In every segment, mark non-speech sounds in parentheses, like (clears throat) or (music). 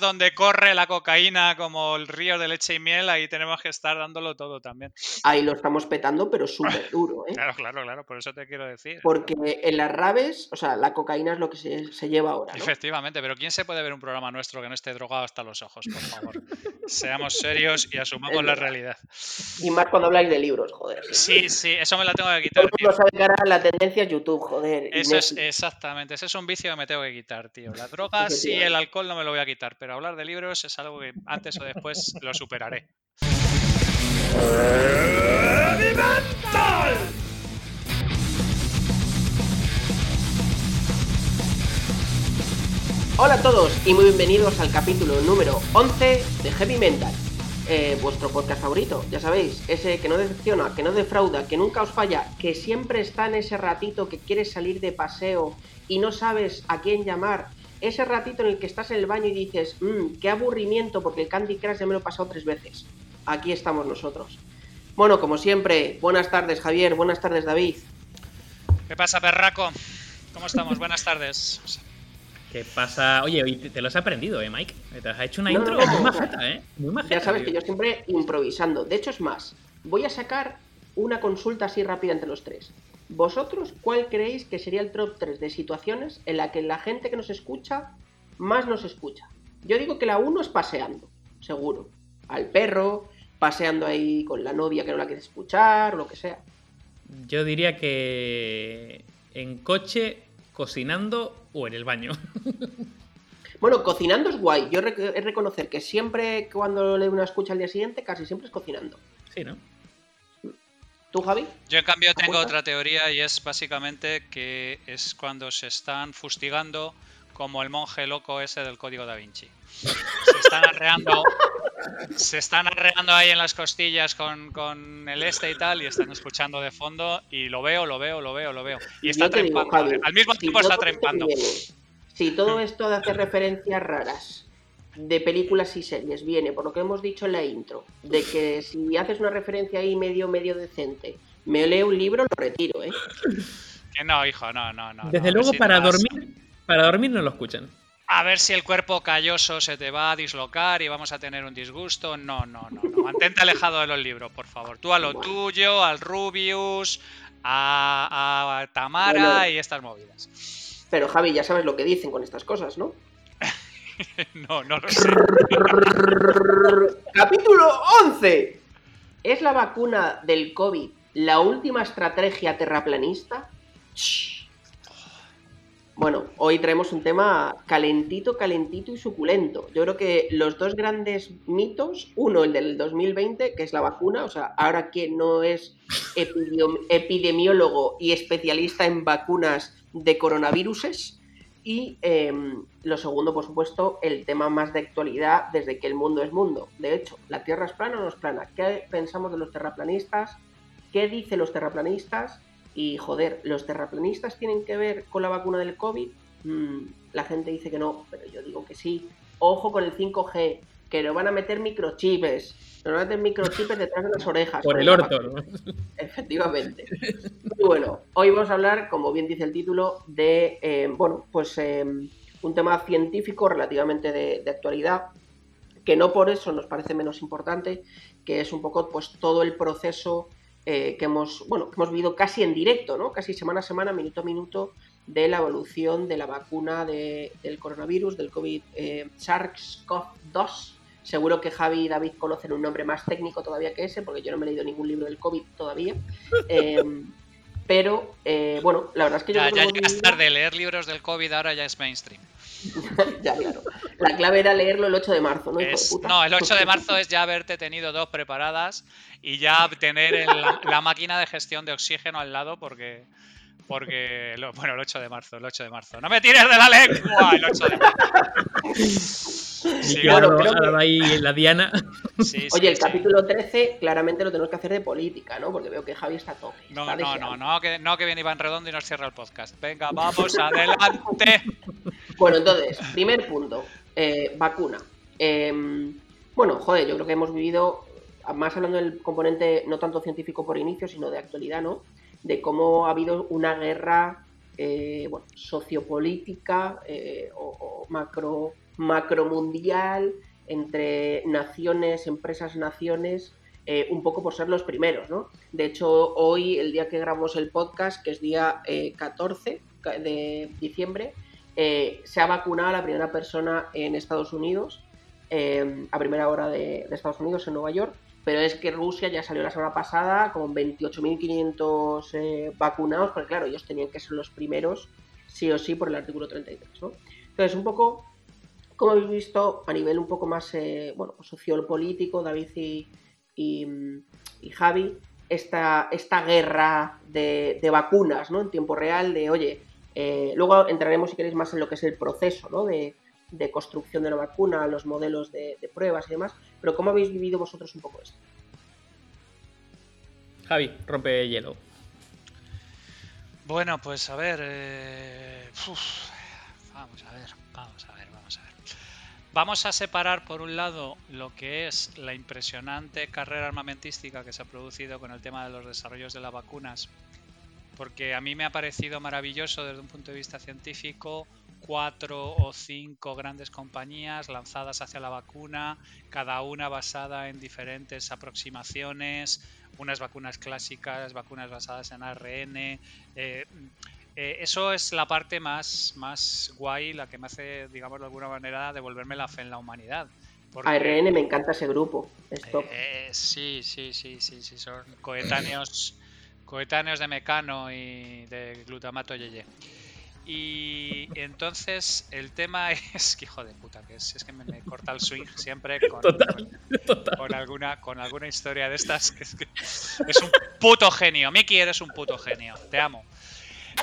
donde corre la cocaína como el río de leche y miel, ahí tenemos que estar dándolo todo también. Ahí lo estamos petando, pero (laughs) súper duro, ¿eh? Claro, claro, claro, por eso te quiero decir. Porque en las raves, o sea, la cocaína es lo que se, se lleva ahora. ¿no? Efectivamente, pero ¿quién se puede ver un programa nuestro que no esté drogado hasta los ojos, por favor? Seamos serios y asumamos la realidad. Y más cuando habláis de libros, joder. Sí, sí, eso me la tengo que Todo quitar, mundo sabe que ahora la tendencia es YouTube, joder. Eso es exactamente, ese es un vicio que me tengo que quitar, tío. Drogas y Efectivamente. el alcohol no me lo voy a quitar, pero hablar de libros es algo que antes o después lo superaré. Hola a todos y muy bienvenidos al capítulo número 11 de Heavy Mental, eh, vuestro podcast favorito, ya sabéis, ese que no decepciona, que no defrauda, que nunca os falla, que siempre está en ese ratito que quieres salir de paseo y no sabes a quién llamar, ese ratito en el que estás en el baño y dices, mmm, qué aburrimiento porque el Candy Crush ya me lo he pasado tres veces. Aquí estamos nosotros. Bueno, como siempre, buenas tardes Javier, buenas tardes David. ¿Qué pasa, perraco? ¿Cómo estamos? Buenas tardes. ¿Qué pasa? Oye, hoy te, lo has aprendido, ¿eh, Mike? Te has hecho una No, intro no, no, muy no. majeta, ¿eh? Muy majeta. Ya sabes tío. que yo siempre improvisando. De hecho, es más, voy a sacar una consulta así rápida entre los tres. ¿Vosotros cuál creéis que sería el top 3 de situaciones en la que la gente que nos escucha más nos escucha? Yo digo que la 1 es paseando, seguro. Al perro, paseando ahí con la novia que no la quiere escuchar, lo que sea. Yo diría que en coche, cocinando o en el baño. (laughs) Bueno, cocinando es guay. Yo he reconocer que siempre cuando le doy una escucha al día siguiente, casi siempre es cocinando. Sí, ¿no? ¿Tú, Javi? Yo en cambio tengo otra teoría y es básicamente que es cuando se están fustigando como el monje loco ese del código da Vinci. Se están arreando, se están arreando ahí en las costillas con, con el este y tal y están escuchando de fondo y lo veo, lo veo, lo veo, lo veo. Y está digo, trempando. Javi, Al mismo si tiempo está trempando. viene- si todo esto de hacer referencias raras de películas y series viene por lo que hemos dicho en la intro, de que si haces una referencia ahí medio, medio decente, me leo un libro, lo retiro, ¿eh? Que no, hijo, no, no, no. Desde luego, si para vas- dormir, para dormir no lo escuchan. A ver si el cuerpo calloso se te va a dislocar y vamos a tener un disgusto. No, no, no. no. Mantente (laughs) alejado de los libros, por favor. Tú a lo Bueno. tuyo, al Rubius, a, a Tamara Bueno. y estas movidas. Pero Javi, ya sabes lo que dicen con estas cosas, ¿no? (laughs) No, no lo sé. Capítulo 11. ¿Es la vacuna del COVID la última estrategia terraplanista? Bueno, hoy traemos un tema calentito, calentito y suculento. Yo creo que los dos grandes mitos, uno el del 2020, que es la vacuna, o sea, ahora que no es epidemiólogo y especialista en vacunas de coronaviruses, y eh, lo segundo, por supuesto, el tema más de actualidad desde que el mundo es mundo. De hecho, ¿la Tierra es plana o no es plana? ¿Qué pensamos de los terraplanistas? ¿Qué dicen los terraplanistas? Y joder, ¿los terraplanistas tienen que ver con la vacuna del COVID? Mm, la gente dice que no, pero yo digo que sí. Ojo con el 5G, que nos van a meter microchips. Nos van a meter microchips detrás de las orejas. Por el orto. ¿no? Efectivamente. Y bueno, hoy vamos a hablar, como bien dice el título, de eh, bueno, pues eh, un tema científico relativamente de, de actualidad, que no por eso nos parece menos importante, que es un poco pues todo el proceso eh, que hemos, bueno, que hemos vivido casi en directo, ¿no? Casi semana a semana, minuto a minuto, de la evolución de la vacuna de- del coronavirus, del COVID eh, SARS-CoV-2. Seguro que Javi y David conocen un nombre más técnico todavía que ese, porque yo no me he leído ningún libro del COVID todavía. (laughs) Eh, pero, eh, bueno, la verdad es que yo Ya, creo ya llegas tarde. Leer libros del COVID ahora ya es mainstream. (laughs) ya, claro. La clave era leerlo el 8 de marzo, ¿no? de puta? no, el 8 de (laughs) marzo es ya haberte tenido dos preparadas y ya tener el- la, la máquina de gestión de oxígeno al lado porque... Porque, lo- bueno, el 8 de marzo, el 8 de marzo. ¡No me tires de la lengua! El 8 de marzo. Sí, claro, va ahí la Diana. Sí, sí, Oye, el sí. capítulo 13 claramente lo tenemos que hacer de política, ¿no? Porque veo que Javi está tope. No, está no, no, no, que, no, que viene Iván Redondo y nos cierra el podcast. Venga, vamos adelante. Bueno, entonces, primer punto, eh, vacuna. Eh, bueno, joder, yo creo que hemos vivido, más hablando del componente no tanto científico por inicio, sino de actualidad, ¿no? De cómo ha habido una guerra, eh, sociopolítica eh, o, macro macromundial entre naciones, empresas, naciones, eh, un poco por ser los primeros, ¿no? De hecho, hoy, el día que grabamos el podcast, que es día 14 eh, de diciembre, se ha vacunado a la primera persona en Estados Unidos, a primera hora de, Estados Unidos, en Nueva York, pero es que Rusia ya salió la semana pasada con 28.500 vacunados, porque claro, ellos tenían que ser los primeros, sí o sí, por el artículo 33, ¿no? Entonces, un poco como habéis visto, a nivel un poco más eh, bueno, sociopolítico, David y, y, Javi, esta, esta guerra de, vacunas ¿no? en tiempo real, de oye, eh, luego entraremos si queréis más en lo que es el proceso ¿no? de, construcción de la vacuna, los modelos de, pruebas y demás, pero ¿cómo habéis vivido vosotros un poco esto? Javi, rompe hielo. Bueno, pues a ver, eh, vamos a ver, vamos a ver. Vamos a separar por un lado lo que es la impresionante carrera armamentística que se ha producido con el tema de los desarrollos de las vacunas, porque a mí me ha parecido maravilloso desde un punto de vista científico cuatro o cinco grandes compañías lanzadas hacia la vacuna, cada una basada en diferentes aproximaciones, unas vacunas clásicas, vacunas basadas en ARN, eh, eh, eso es la parte más, más guay, la que me hace, digamos, de alguna manera devolverme la fe en la humanidad. ARN me encanta ese grupo. Eh, sí, sí, sí, sí, sí, son coetáneos, coetáneos de Mecano y de glutamato yeye. Y entonces el tema (laughs) es que hijo de puta que es, es que me, corta el swing siempre con, (laughs) con, alguna con alguna historia de estas que es, que es un puto genio. Miki eres un puto genio, te amo.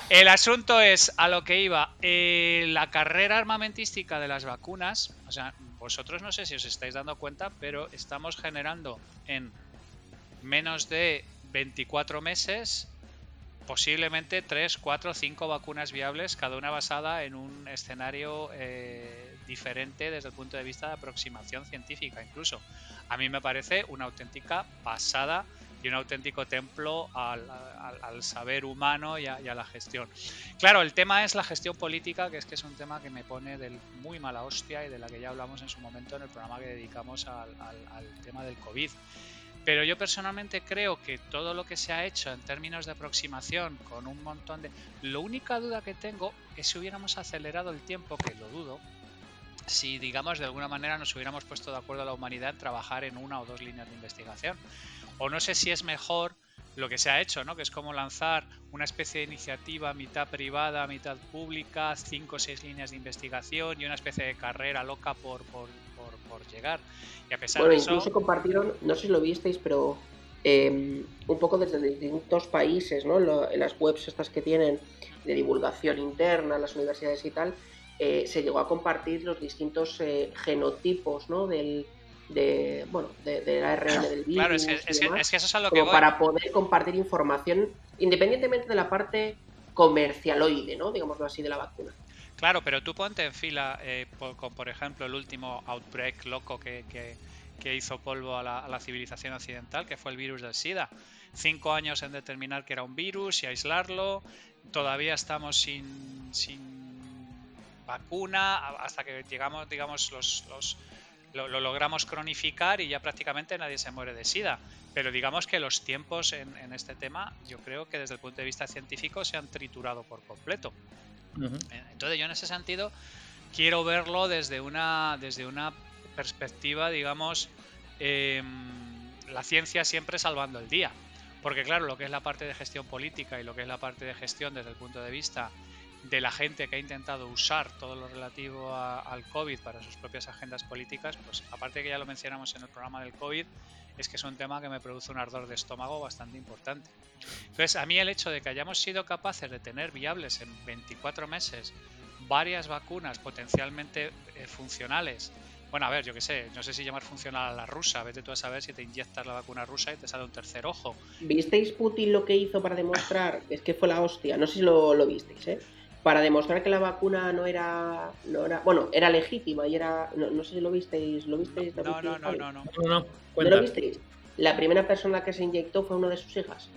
El asunto es a lo que iba. Eh, la carrera armamentística de las vacunas, o sea, vosotros no sé si os estáis dando cuenta, pero estamos generando en menos de 24 meses posiblemente 3, 4, 5 vacunas viables, cada una basada en un escenario eh, diferente desde el punto de vista de aproximación científica incluso. A mí me parece una auténtica pasada y un auténtico templo al, saber humano y a, la gestión. Claro, el tema es la gestión política, que es que es un tema que me pone del muy mala hostia y de la que ya hablamos en su momento en el programa que dedicamos al, tema del COVID. Pero yo personalmente creo que todo lo que se ha hecho en términos de aproximación con un montón de... La única duda que tengo es si hubiéramos acelerado el tiempo, que lo dudo, si digamos de alguna manera nos hubiéramos puesto de acuerdo la humanidad en trabajar en una o dos líneas de investigación o no sé si es mejor lo que se ha hecho, ¿no? Que es como lanzar una especie de iniciativa mitad privada, mitad pública, cinco o seis líneas de investigación y una especie de carrera loca por, llegar. Y a pesar bueno, de eso... incluso compartieron, no sé si lo visteis, pero em, un poco desde distintos países, ¿no? en las webs estas que tienen de divulgación interna, las universidades y tal, eh, se llegó a compartir los distintos eh, genotipos, ¿no? Del, de bueno de, la ARN del virus. Claro, es que, eso es a lo que para poder compartir información independientemente de la parte comercialoide, ¿no? Digámoslo así, de la vacuna. Claro, pero tú ponte en fila eh, con, por ejemplo, el último outbreak loco que, que, hizo polvo a la, civilización occidental, que fue el virus del SIDA. Cinco años en determinar que era un virus y aislarlo. Todavía estamos sin, sin vacuna hasta que llegamos, digamos, los, los lo, logramos cronificar y ya prácticamente nadie se muere de SIDA. Pero digamos que los tiempos en, este tema, yo creo que desde el punto de vista científico se han triturado por completo. Entonces yo en ese sentido quiero verlo desde una, desde una perspectiva, digamos, em, la ciencia siempre salvando el día. Porque claro, lo que es la parte de gestión política y lo que es la parte de gestión desde el punto de vista de la gente que ha intentado usar todo lo relativo al COVID para sus propias agendas políticas, pues aparte que ya lo mencionamos en el programa del COVID, es que es un tema que me produce un ardor de estómago bastante importante. Entonces, a mí el hecho de que hayamos sido capaces de tener viables en 24 meses varias vacunas potencialmente eh, funcionales, bueno, a ver, yo qué sé, no sé si llamar funcional a la rusa, vete tú a saber si te inyectas la vacuna rusa y te sale un tercer ojo. ¿Visteis Putin lo que hizo para demostrar? es que fue la hostia, no sé si lo, lo visteis, ¿eh? Para demostrar que la vacuna no era, no era bueno, era legítima y era, no, sé si lo visteis, ¿lo visteis? No, no, no, no, no, no, ¿No lo visteis? La primera persona que se inyectó fue una de sus hijas.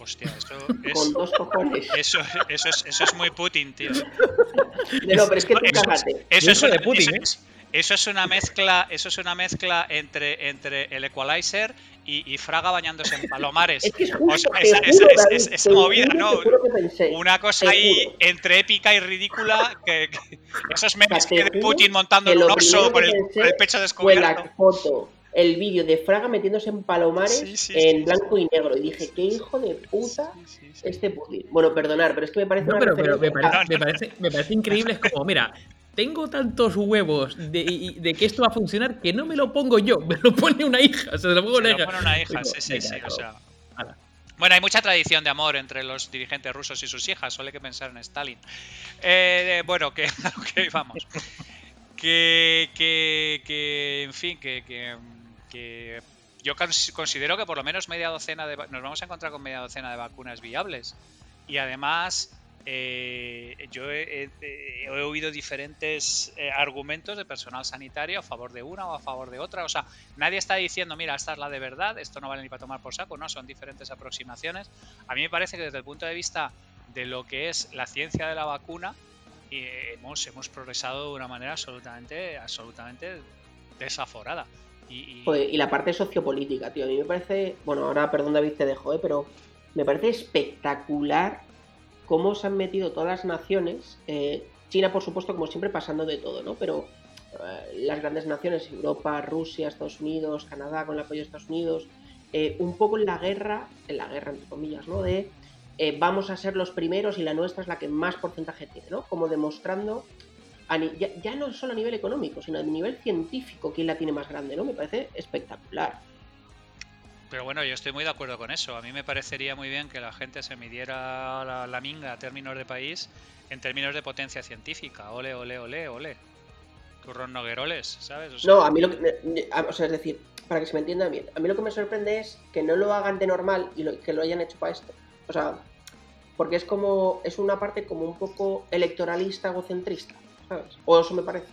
Hostia, eso Con es, dos cojones. eso, eso es, eso es muy Putin, tío. No, pero es que tú Eso- cágate. Eso es, de Putin, eso ¿eh? Es- eso es una mezcla, eso es una mezcla entre, entre el Equalizer y, y Fraga bañándose en palomares. Es que O sea, juro, movida, ¿no? Una cosa ahí entre épica y ridícula que, que- esos memes que de Putin montando en un primero con el, pecho Fue descubierto. la foto, el vídeo de Fraga metiéndose en palomares Sí, sí, en sí, blanco y negro. Y dije, qué hijo de puta Sí, sí, sí. este Putin. Bueno, perdonar, pero es que me parece No, una pero, pero me, parece, me, parece, me parece increíble. Es como, mira, tengo tantos huevos de, de que esto va a funcionar que no me lo pongo yo, (laughs) me lo pone una hija. Se lo pongo Se una lo hija. pone una hija, Digo, sí, sí, sí. O sea. ala. Bueno, hay mucha tradición de amor entre los dirigentes rusos y sus hijas, solo hay que pensar en Stalin. Eh, bueno, (laughs) que vamos. Que, que, que, en fin, que, que, que yo cons- considero que por lo menos media docena de nos vamos a encontrar con media docena de vacunas viables. Y además, eh, yo he, oído diferentes eh, argumentos de personal sanitario a favor de una o a favor de otra. O sea, nadie está diciendo, mira, esta es la de verdad, esto no vale ni para tomar por saco, no, son diferentes aproximaciones. A mí me parece que desde el punto de vista de lo que es la ciencia de la vacuna, eh, hemos, hemos progresado de una manera absolutamente, absolutamente desaforada. Y, y la parte sociopolítica, tío. A mí me parece. Bueno, ahora, perdón, David, te dejo, ¿eh? pero me parece espectacular cómo se han metido todas las naciones. eh, China, por supuesto, como siempre, pasando de todo, ¿no? Pero eh, las grandes naciones, Europa, Rusia, Estados Unidos, Canadá, con el apoyo de Estados Unidos, eh, un poco en la guerra, en la guerra, entre comillas, ¿no? De eh, vamos a ser los primeros y la nuestra es la que más porcentaje tiene, ¿no? Como demostrando ya, ya no solo a nivel económico, sino a nivel científico, quién la tiene más grande, ¿no? Me parece espectacular. Pero bueno, yo estoy muy de acuerdo con eso. A mí me parecería muy bien que la gente se midiera la, minga a términos de país en términos de potencia científica. Ole, ole, ole, ole. Turrón nogueroles, ¿sabes? No, a mí lo que. O sea, es decir, para que se me entienda bien, a mí lo que me sorprende es que no lo hagan de normal y lo- que lo hayan hecho para esto. O sea, porque es como. Es una parte como un poco electoralista, egocentrista, ¿sabes? O eso me parece.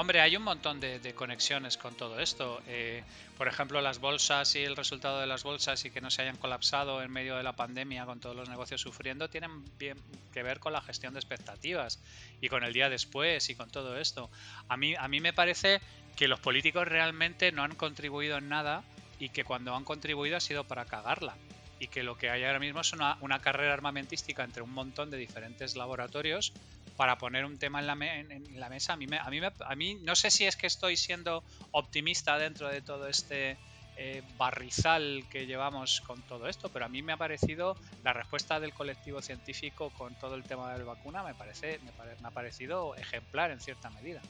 Hombre, hay un montón de, de conexiones con todo esto. Eh, por ejemplo, las bolsas y el resultado de las bolsas y que no se hayan colapsado en medio de la pandemia con todos los negocios sufriendo tienen bien que ver con la gestión de expectativas y con el día después y con todo esto. A mí, a mí me parece que los políticos realmente no han contribuido en nada y que cuando han contribuido ha sido para cagarla. Y que lo que hay ahora mismo es una, una carrera armamentística entre un montón de diferentes laboratorios para poner un tema en la, me- en- en la mesa. A mí, me- a, mí me- a mí no sé si es que estoy siendo optimista dentro de todo este eh, barrizal que llevamos con todo esto, pero a mí me ha parecido la respuesta del colectivo científico con todo el tema de la vacuna, me, parece, me, pare- me ha parecido ejemplar en cierta medida.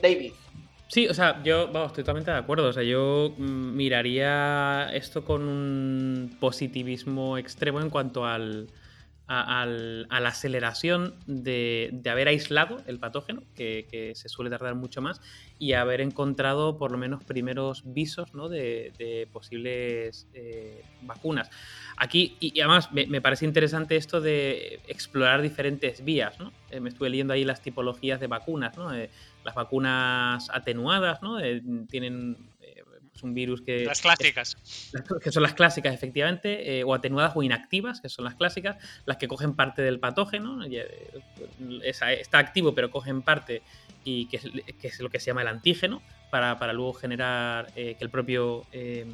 David. Sí, o sea, yo vamos, estoy totalmente de acuerdo. O sea, yo mm, miraría esto con un positivismo extremo en cuanto al, a, al- a la aceleración de, de haber aislado el patógeno, que, se suele tardar mucho más, y haber encontrado por lo menos primeros visos ¿no? de, de posibles eh, vacunas. Aquí, y, además me, me parece interesante esto de explorar diferentes vías, ¿no? Eh, me estuve leyendo ahí las tipologías de vacunas, ¿no? Eh, las vacunas atenuadas, ¿no? Eh, tienen pues un virus que... Las clásicas. (laughs) que son las clásicas, efectivamente, eh, o atenuadas o inactivas, que son las clásicas, las que cogen parte del patógeno, eh, está activo pero cogen parte y que es, que es lo que se llama el antígeno, para, para luego generar eh, que el propio eh,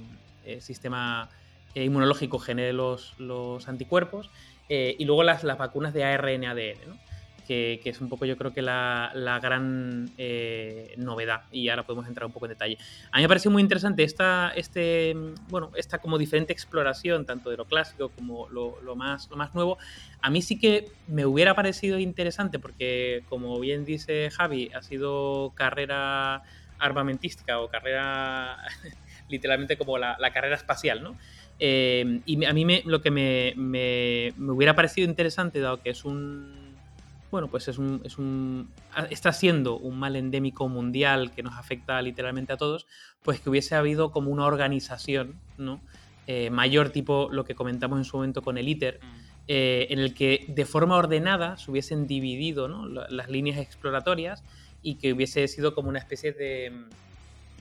eh, sistema inmunológico genere los, los anticuerpos, y luego las, las vacunas de ARN-ADN, ¿no? Que, es un poco yo creo que la, la gran eh, novedad, y ahora podemos entrar un poco en detalle. A mí me pareció muy interesante esta, este, bueno, esta como diferente exploración, tanto de lo clásico como lo, más, lo más nuevo. A mí sí que me hubiera parecido interesante porque, como bien dice Javi, ha sido carrera armamentística o carrera (laughs) literalmente como la, la carrera espacial, ¿no? Eh, y a mí me, lo que me, me- me hubiera parecido interesante, dado que es un, bueno, pues es un, es un. está siendo un mal endémico mundial que nos afecta literalmente a todos, pues que hubiese habido como una organización, ¿no? Eh, mayor tipo lo que comentamos en su momento con el ITER, Mm. eh, en el que de forma ordenada se hubiesen dividido ¿no? la- las líneas exploratorias y que hubiese sido como una especie de,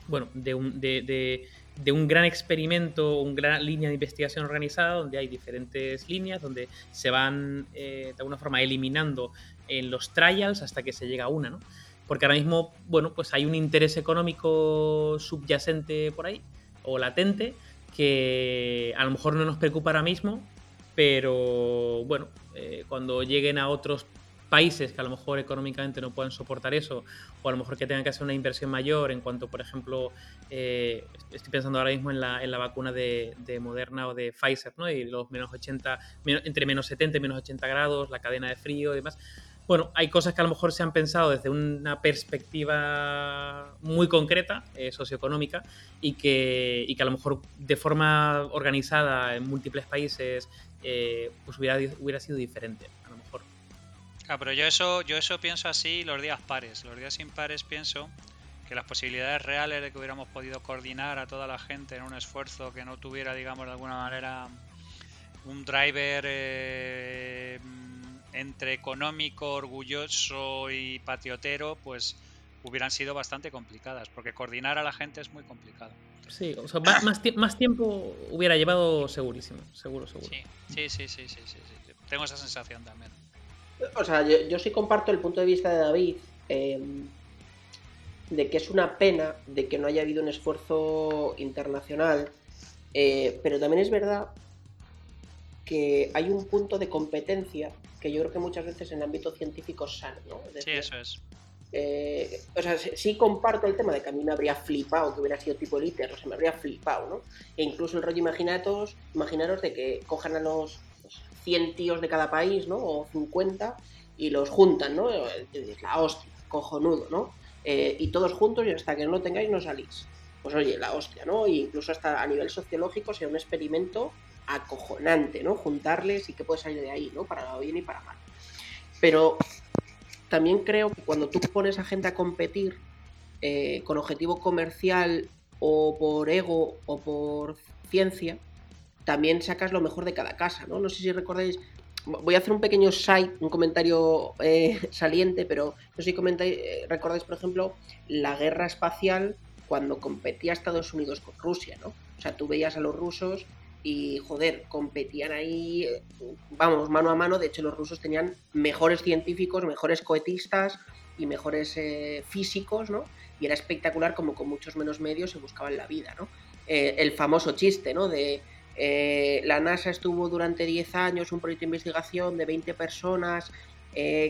bueno, de, un- de- de, de un gran experimento, una gran línea de investigación organizada, donde hay diferentes líneas, donde se van de alguna forma eliminando en los trials hasta que se llega a una, ¿no? Porque ahora mismo, bueno, pues hay un interés económico subyacente por ahí, o latente, que a lo mejor no nos preocupa ahora mismo, pero bueno, eh, cuando lleguen a otros países que a lo mejor económicamente no pueden soportar eso, o a lo mejor que tengan que hacer una inversión mayor en cuanto, por ejemplo, eh, estoy pensando ahora mismo en la, en la vacuna de, Moderna o de Pfizer, ¿no? Y los menos 80, entre menos 70 y menos 80 grados, la cadena de frío y demás bueno, hay cosas que a lo mejor se han pensado desde una perspectiva muy concreta, eh, socioeconómica, y que, y que a lo mejor de forma organizada en múltiples países eh, pues hubiera, hubiera sido diferente, a lo mejor. Ah, pero yo eso, yo eso pienso así los días pares. Los días impares pienso que las posibilidades reales de que hubiéramos podido coordinar a toda la gente en un esfuerzo que no tuviera, digamos, de alguna manera un driver eh, entre económico, orgulloso y patiotero, pues hubieran sido bastante complicadas, porque coordinar a la gente es muy complicado. Sí, o sea, más, tiempo hubiera llevado segurísimo, seguro, seguro. Sí, sí, sí, sí, sí, sí, tengo esa sensación también. O sea, yo, sí comparto el punto de vista de David, em, de que es una pena de que no haya habido un esfuerzo internacional, eh, pero también es verdad que hay un punto de competencia que yo creo que muchas veces en el ámbito científico sano, ¿no? sí, eso es. Eh, o sea, sí comparto el tema de que a mí me habría flipado que hubiera sido tipo ITER, o sea, me habría flipado, ¿no? E incluso el rollo imaginaros, imaginaros de que cojan a los 100 tíos de cada país, ¿no? O 50 y los juntan, ¿no? La hostia, cojonudo, ¿no? Eh, y todos juntos y hasta que no lo tengáis no salís. Pues oye, la hostia, ¿no? E incluso hasta a nivel sociológico sea un experimento acojonante, ¿no? Juntarles y qué puede salir de ahí, ¿no? Para bien y para mal. Pero también creo que cuando tú pones a gente a competir eh, con objetivo comercial o por ego o por ciencia, también sacas lo mejor de cada casa, ¿no? No sé si recordáis, voy a hacer un pequeño site, un comentario eh, (laughs) saliente, pero no sé si eh, recordáis, por ejemplo, la guerra espacial cuando competía Estados Unidos con Rusia, ¿no? O sea, tú veías a los rusos y joder, competían ahí, vamos, mano a mano. De hecho, los rusos tenían mejores científicos, mejores cohetistas y mejores eh, físicos, ¿no? Y era espectacular como con muchos menos medios se buscaban la vida, ¿no? Eh, el famoso chiste, ¿no? De eh, la NASA estuvo durante 10 años un proyecto de investigación de 20 personas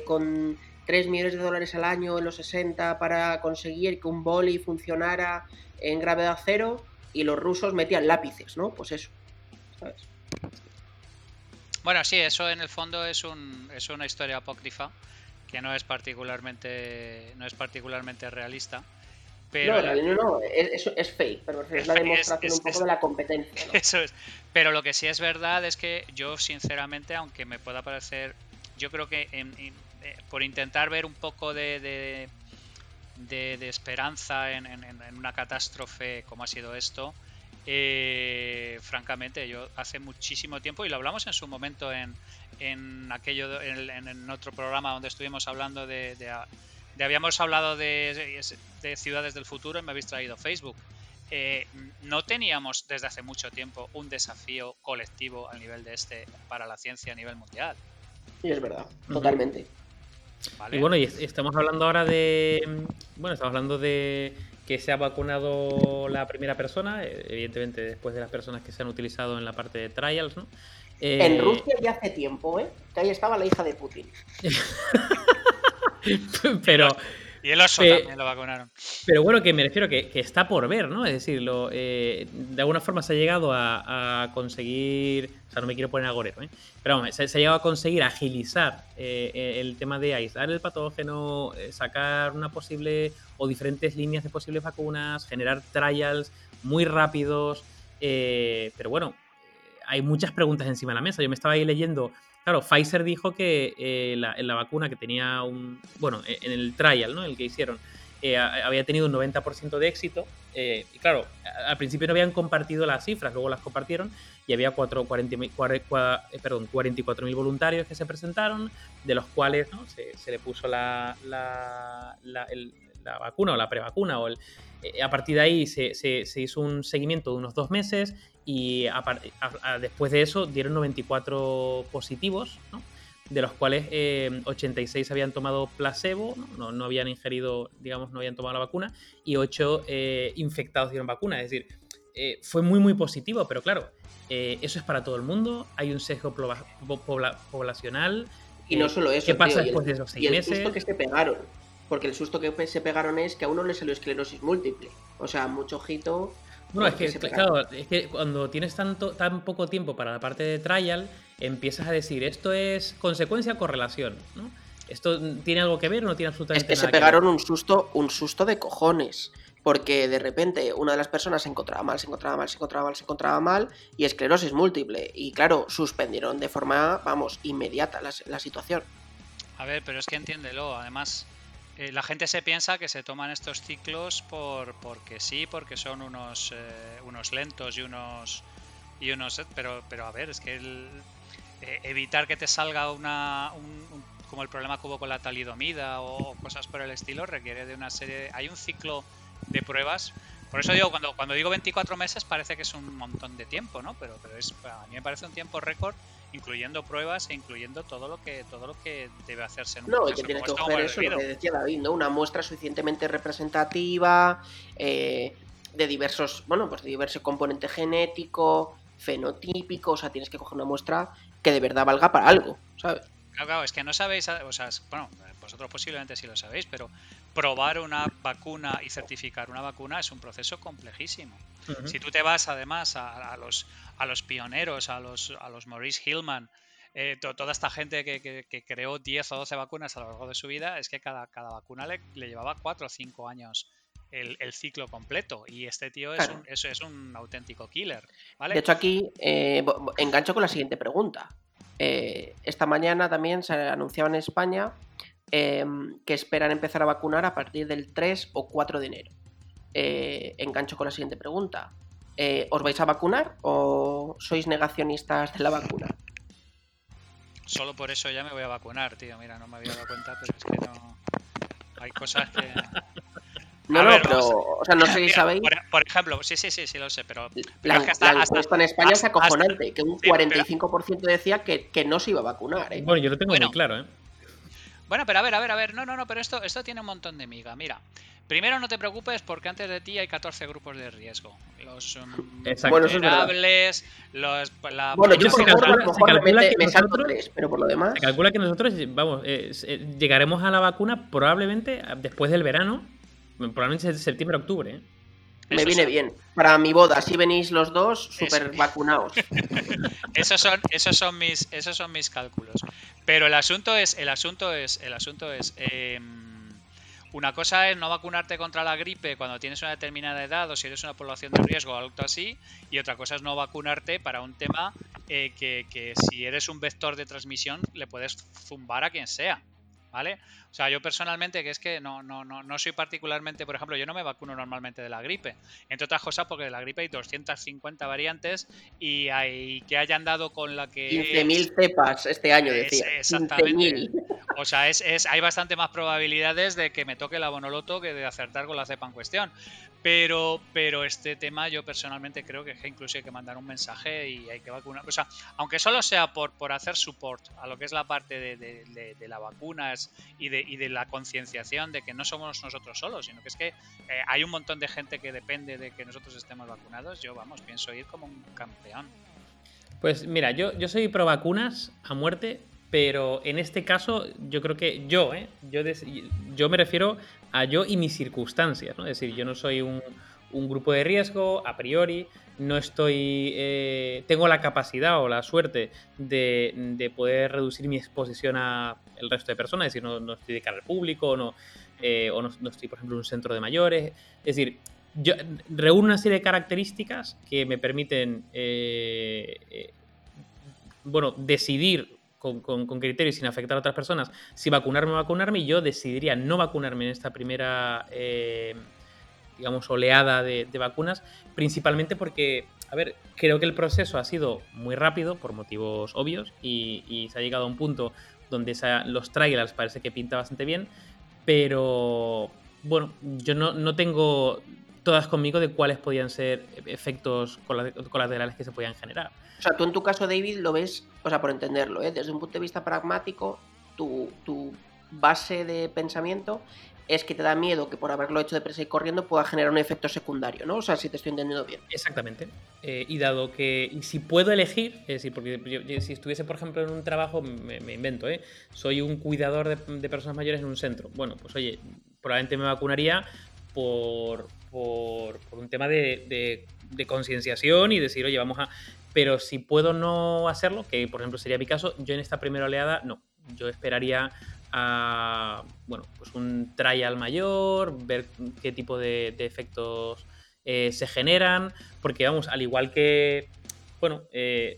con 3 millones de dólares al año en los 60 para conseguir que un boli funcionara en gravedad cero y los rusos metían lápices, ¿no? Pues eso. Bueno, sí, eso en el fondo es, un, es una historia apócrifa que no es particularmente no es particularmente realista. Pero no, no, no, es, es fake, pero es, la demostración un poco de la competencia. Eso es. Pero lo que sí es verdad es que yo, sinceramente, aunque me pueda parecer, yo creo que eh, por intentar ver un poco de, de, esperanza en, en, una catástrofe como ha sido esto, eh, francamente, yo hace muchísimo tiempo, y lo hablamos en su momento en, en aquello, en, otro programa donde estuvimos hablando de, habíamos hablado de, ciudades del futuro y me habéis traído Facebook. Eh, no teníamos desde hace mucho tiempo un desafío colectivo al nivel de este para la ciencia a nivel mundial. Y es verdad, totalmente. Y bueno, y estamos hablando ahora de. Bueno, estamos hablando de que se ha vacunado la primera persona, eh, evidentemente después de las personas que se han utilizado en la parte de trials, ¿no? en eh, Rusia ya hace tiempo, ¿eh? Que ahí estaba la hija de Putin. (laughs) Pero y el oso también lo vacunaron. Pero bueno, que me refiero que, que está por ver, ¿no? Es decir, eh, de alguna forma se ha llegado a, conseguir. O sea, no me quiero poner agorero, ¿eh? Pero vamos, se, ha llegado a conseguir agilizar eh, el tema de aislar el patógeno, eh, sacar una posible o diferentes líneas de posibles vacunas, generar trials muy rápidos. pero bueno, hay muchas preguntas encima de la mesa. Yo me estaba ahí leyendo Claro, Pfizer dijo que eh, la, la, vacuna que tenía un. Bueno, e, en el trial, ¿no? El que hicieron, eh, había tenido un 90% de éxito. Eh, y claro, al principio no habían compartido las cifras, luego las compartieron y había 4, 40, 44.000 voluntarios que se presentaron, de los cuales ¿no? se, se, le puso la, la, el, la vacuna o la prevacuna. O a partir de ahí se, hizo un seguimiento de unos dos meses y después de eso dieron 94 positivos, de los cuales 86 habían tomado placebo, ¿no? ¿no? habían ingerido, digamos, no habían tomado la vacuna, y 8 infectados dieron vacuna. Es decir, fue muy, muy positivo, pero claro, eh, eso es para todo el mundo, hay un sesgo poblacional. Y no solo eso. ¿Qué pasa después de esos seis y el susto que se pegaron. Porque el susto que se pegaron es que a uno le salió esclerosis múltiple. O sea, mucho ojito. Bueno, es que, claro, es que cuando tienes tanto, tan poco tiempo para la parte de trial, empiezas a decir, esto es consecuencia o correlación, ¿no? ¿Esto tiene algo que ver o no tiene absolutamente nada que ver? Es que se pegaron un susto, un susto de cojones porque de repente una de las personas se encontraba mal, se encontraba mal, se encontraba mal, se encontraba mal, y esclerosis múltiple. Y claro, suspendieron de forma, vamos, inmediata la, situación. A ver, pero es que entiéndelo, además, eh, la gente se piensa que se toman estos ciclos por porque sí, porque son unos, eh, unos lentos y unos... Y unos pero, pero a ver, es que el, eh, evitar que te salga una, un, como el problema que hubo con la talidomida o cosas por el estilo requiere de una serie... Hay un ciclo de pruebas. Por eso digo, cuando, cuando digo 24 meses parece que es un montón de tiempo, ¿no? Pero, pero es, a mí me parece un tiempo récord, incluyendo pruebas e incluyendo todo lo que todo lo que debe hacerse en un No, y que tiene que coger eso, lo que decía David, ¿no? Una muestra suficientemente representativa eh, de diversos, bueno, pues de diverso componente genético, fenotípico, o sea, tienes que coger una muestra que de verdad valga para algo, ¿sabes? Claro, claro, es que no sabéis, o sea, bueno, vosotros posiblemente sí lo sabéis, pero probar una vacuna y certificar una vacuna es un proceso complejísimo. Si tú te vas además a, los, a los pioneros, a los, a los Maurice Hillman, eh, toda esta gente que, creó 10 o 12 vacunas a lo largo de su vida, es que cada, cada vacuna le, llevaba 4 o 5 años el, ciclo completo. Y este tío es, un, es, un auténtico killer. De hecho, aquí eh, engancho con la siguiente pregunta. Eh, esta mañana también se anunciaba en España Em, que esperan empezar a vacunar a partir del 3 o 4 de enero. Eh, engancho con la siguiente pregunta. Eh, ¿Os vais a vacunar o sois negacionistas de la vacuna? Solo por eso ya me voy a vacunar, tío. Mira, no me había dado cuenta, pero es que no. Hay cosas que. No, no, pero, o sea, no sé si sabéis. Por, ejemplo, sí, sí, sí, sí lo sé, pero. La, encuesta en España es acojonante, que un 45% decía que, que, no se iba a vacunar. ¿eh? Bueno, yo lo tengo muy claro, ¿eh? Bueno, pero a ver, a ver, a ver. No, no, no, pero esto, esto tiene un montón de miga. Mira, primero no te preocupes porque antes de ti hay 14 grupos de riesgo. Los um, vulnerables, los. La... Bueno, yo por calcula, me, salto tres, pero por lo demás. Se calcula que nosotros, vamos, eh, llegaremos a la vacuna probablemente después del verano, probablemente septiembre-octubre. ¿eh? Me viene bien. Para mi boda, si venís los dos, súper vacunados. (laughs) esos son, esos son mis, esos son mis cálculos. Pero el asunto es, el asunto es, el asunto es. Em, una cosa es no vacunarte contra la gripe cuando tienes una determinada edad o si eres una población de riesgo o algo así, y otra cosa es no vacunarte para un tema eh, que, que, si eres un vector de transmisión le puedes zumbar a quien sea. ¿Vale? O sea, yo personalmente, que es que no, no, no, no soy particularmente, por ejemplo, yo no me vacuno normalmente de la gripe. Entre otras cosas, porque de la gripe hay 250 variantes y hay que hayan dado con la que. 15.000 cepas este año, decía. exactamente. O sea, es, es, hay bastante más probabilidades de que me toque la bonoloto que de acertar con la cepa en cuestión. Pero, pero este tema yo personalmente creo que incluso hay que mandar un mensaje y hay que vacunar. O sea, aunque solo sea por, por hacer support a lo que es la parte de, de, de, las vacunas y de, y de la concienciación de que no somos nosotros solos, sino que es que eh, hay un montón de gente que depende de que nosotros estemos vacunados, yo, vamos, pienso ir como un campeón. Pues mira, yo, yo soy pro vacunas a muerte, pero en este caso yo creo que yo, ¿eh? yo, yo me refiero a yo y mis circunstancias, ¿no? Es decir, yo no soy un, grupo de riesgo a priori, no estoy, eh, tengo la capacidad o la suerte de, poder reducir mi exposición a el resto de personas, es decir, no, estoy de cara al público, no, eh, o no, estoy, por ejemplo, en un centro de mayores, es decir, yo reúno una serie de características que me permiten, eh, bueno, decidir con, con, criterios sin afectar a otras personas si vacunarme o vacunarme y yo decidiría no vacunarme en esta primera, eh, digamos, oleada de, vacunas, principalmente porque, a ver, creo que el proceso ha sido muy rápido por motivos obvios y, se ha llegado a un punto donde los trailers parece que pinta bastante bien, pero bueno, yo no, no tengo todas conmigo de cuáles podían ser efectos colaterales que se podían generar. O sea, tú en tu caso, David, lo ves, o sea, por entenderlo, ¿eh? desde un punto de vista pragmático, tu, tu base de pensamiento es que te da miedo que por haberlo hecho de presa y corriendo pueda generar un efecto secundario, ¿no? O sea, si te estoy entendiendo bien. Exactamente. Eh, y dado que si puedo elegir, es decir, porque si estuviese, por ejemplo, en un trabajo, me, invento, ¿eh? Soy un cuidador de, personas mayores en un centro. Bueno, pues oye, probablemente me vacunaría por, por, un tema de, de concienciación y decir, oye, vamos a... Pero si puedo no hacerlo, que por ejemplo sería mi caso, yo en esta primera oleada no. Yo esperaría a bueno, pues un trial mayor, ver qué tipo de, efectos eh, se generan, porque vamos, al igual que, bueno, eh,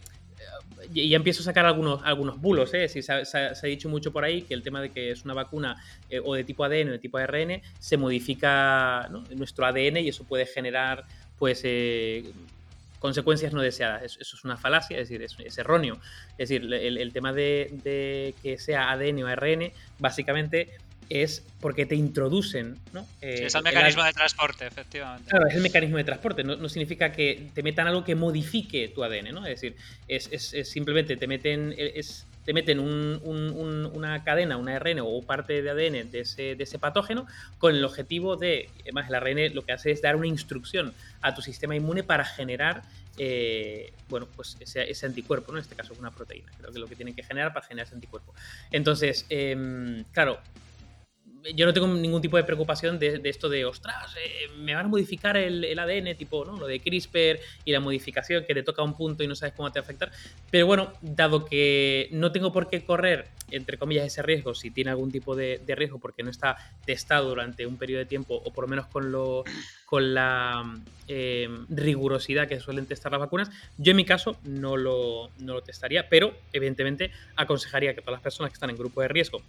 ya empiezo a sacar algunos, algunos bulos, ¿eh? se, ha dicho mucho por ahí que el tema de que es una vacuna eh, o de tipo ADN o de tipo ARN se modifica nuestro ADN y eso puede generar pues consecuencias no deseadas. Eso, es una falacia, es decir, es, erróneo. Es decir, el, tema de, que sea ADN o ARN, básicamente es porque te introducen. ¿no? Eh, es el mecanismo de transporte, efectivamente. Claro, es el mecanismo de transporte. No, significa que te metan algo que modifique tu ADN, ¿no? Es decir, es, simplemente te meten. Es, te meten una cadena, un ARN o parte de ADN de ese, de ese patógeno con el objetivo de, además el ARN lo que hace es dar una instrucción a tu sistema inmune para generar eh, bueno, pues ese, anticuerpo, ¿no? En este caso una proteína, creo que es lo que tienen que generar para generar ese anticuerpo. Entonces, em, claro, yo no tengo ningún tipo de preocupación de, esto de, ostras, eh, me van a modificar el, ADN, tipo, ¿no? Lo de CRISPR y la modificación que te toca un punto y no sabes cómo te va a afectar. Pero bueno, dado que no tengo por qué correr, entre comillas, ese riesgo, si tiene algún tipo de, riesgo porque no está testado durante un periodo de tiempo, o por lo menos con, lo, con la eh, rigurosidad que suelen testar las vacunas, yo en mi caso no lo, no lo testaría, pero evidentemente aconsejaría que todas las personas que están en grupo de riesgo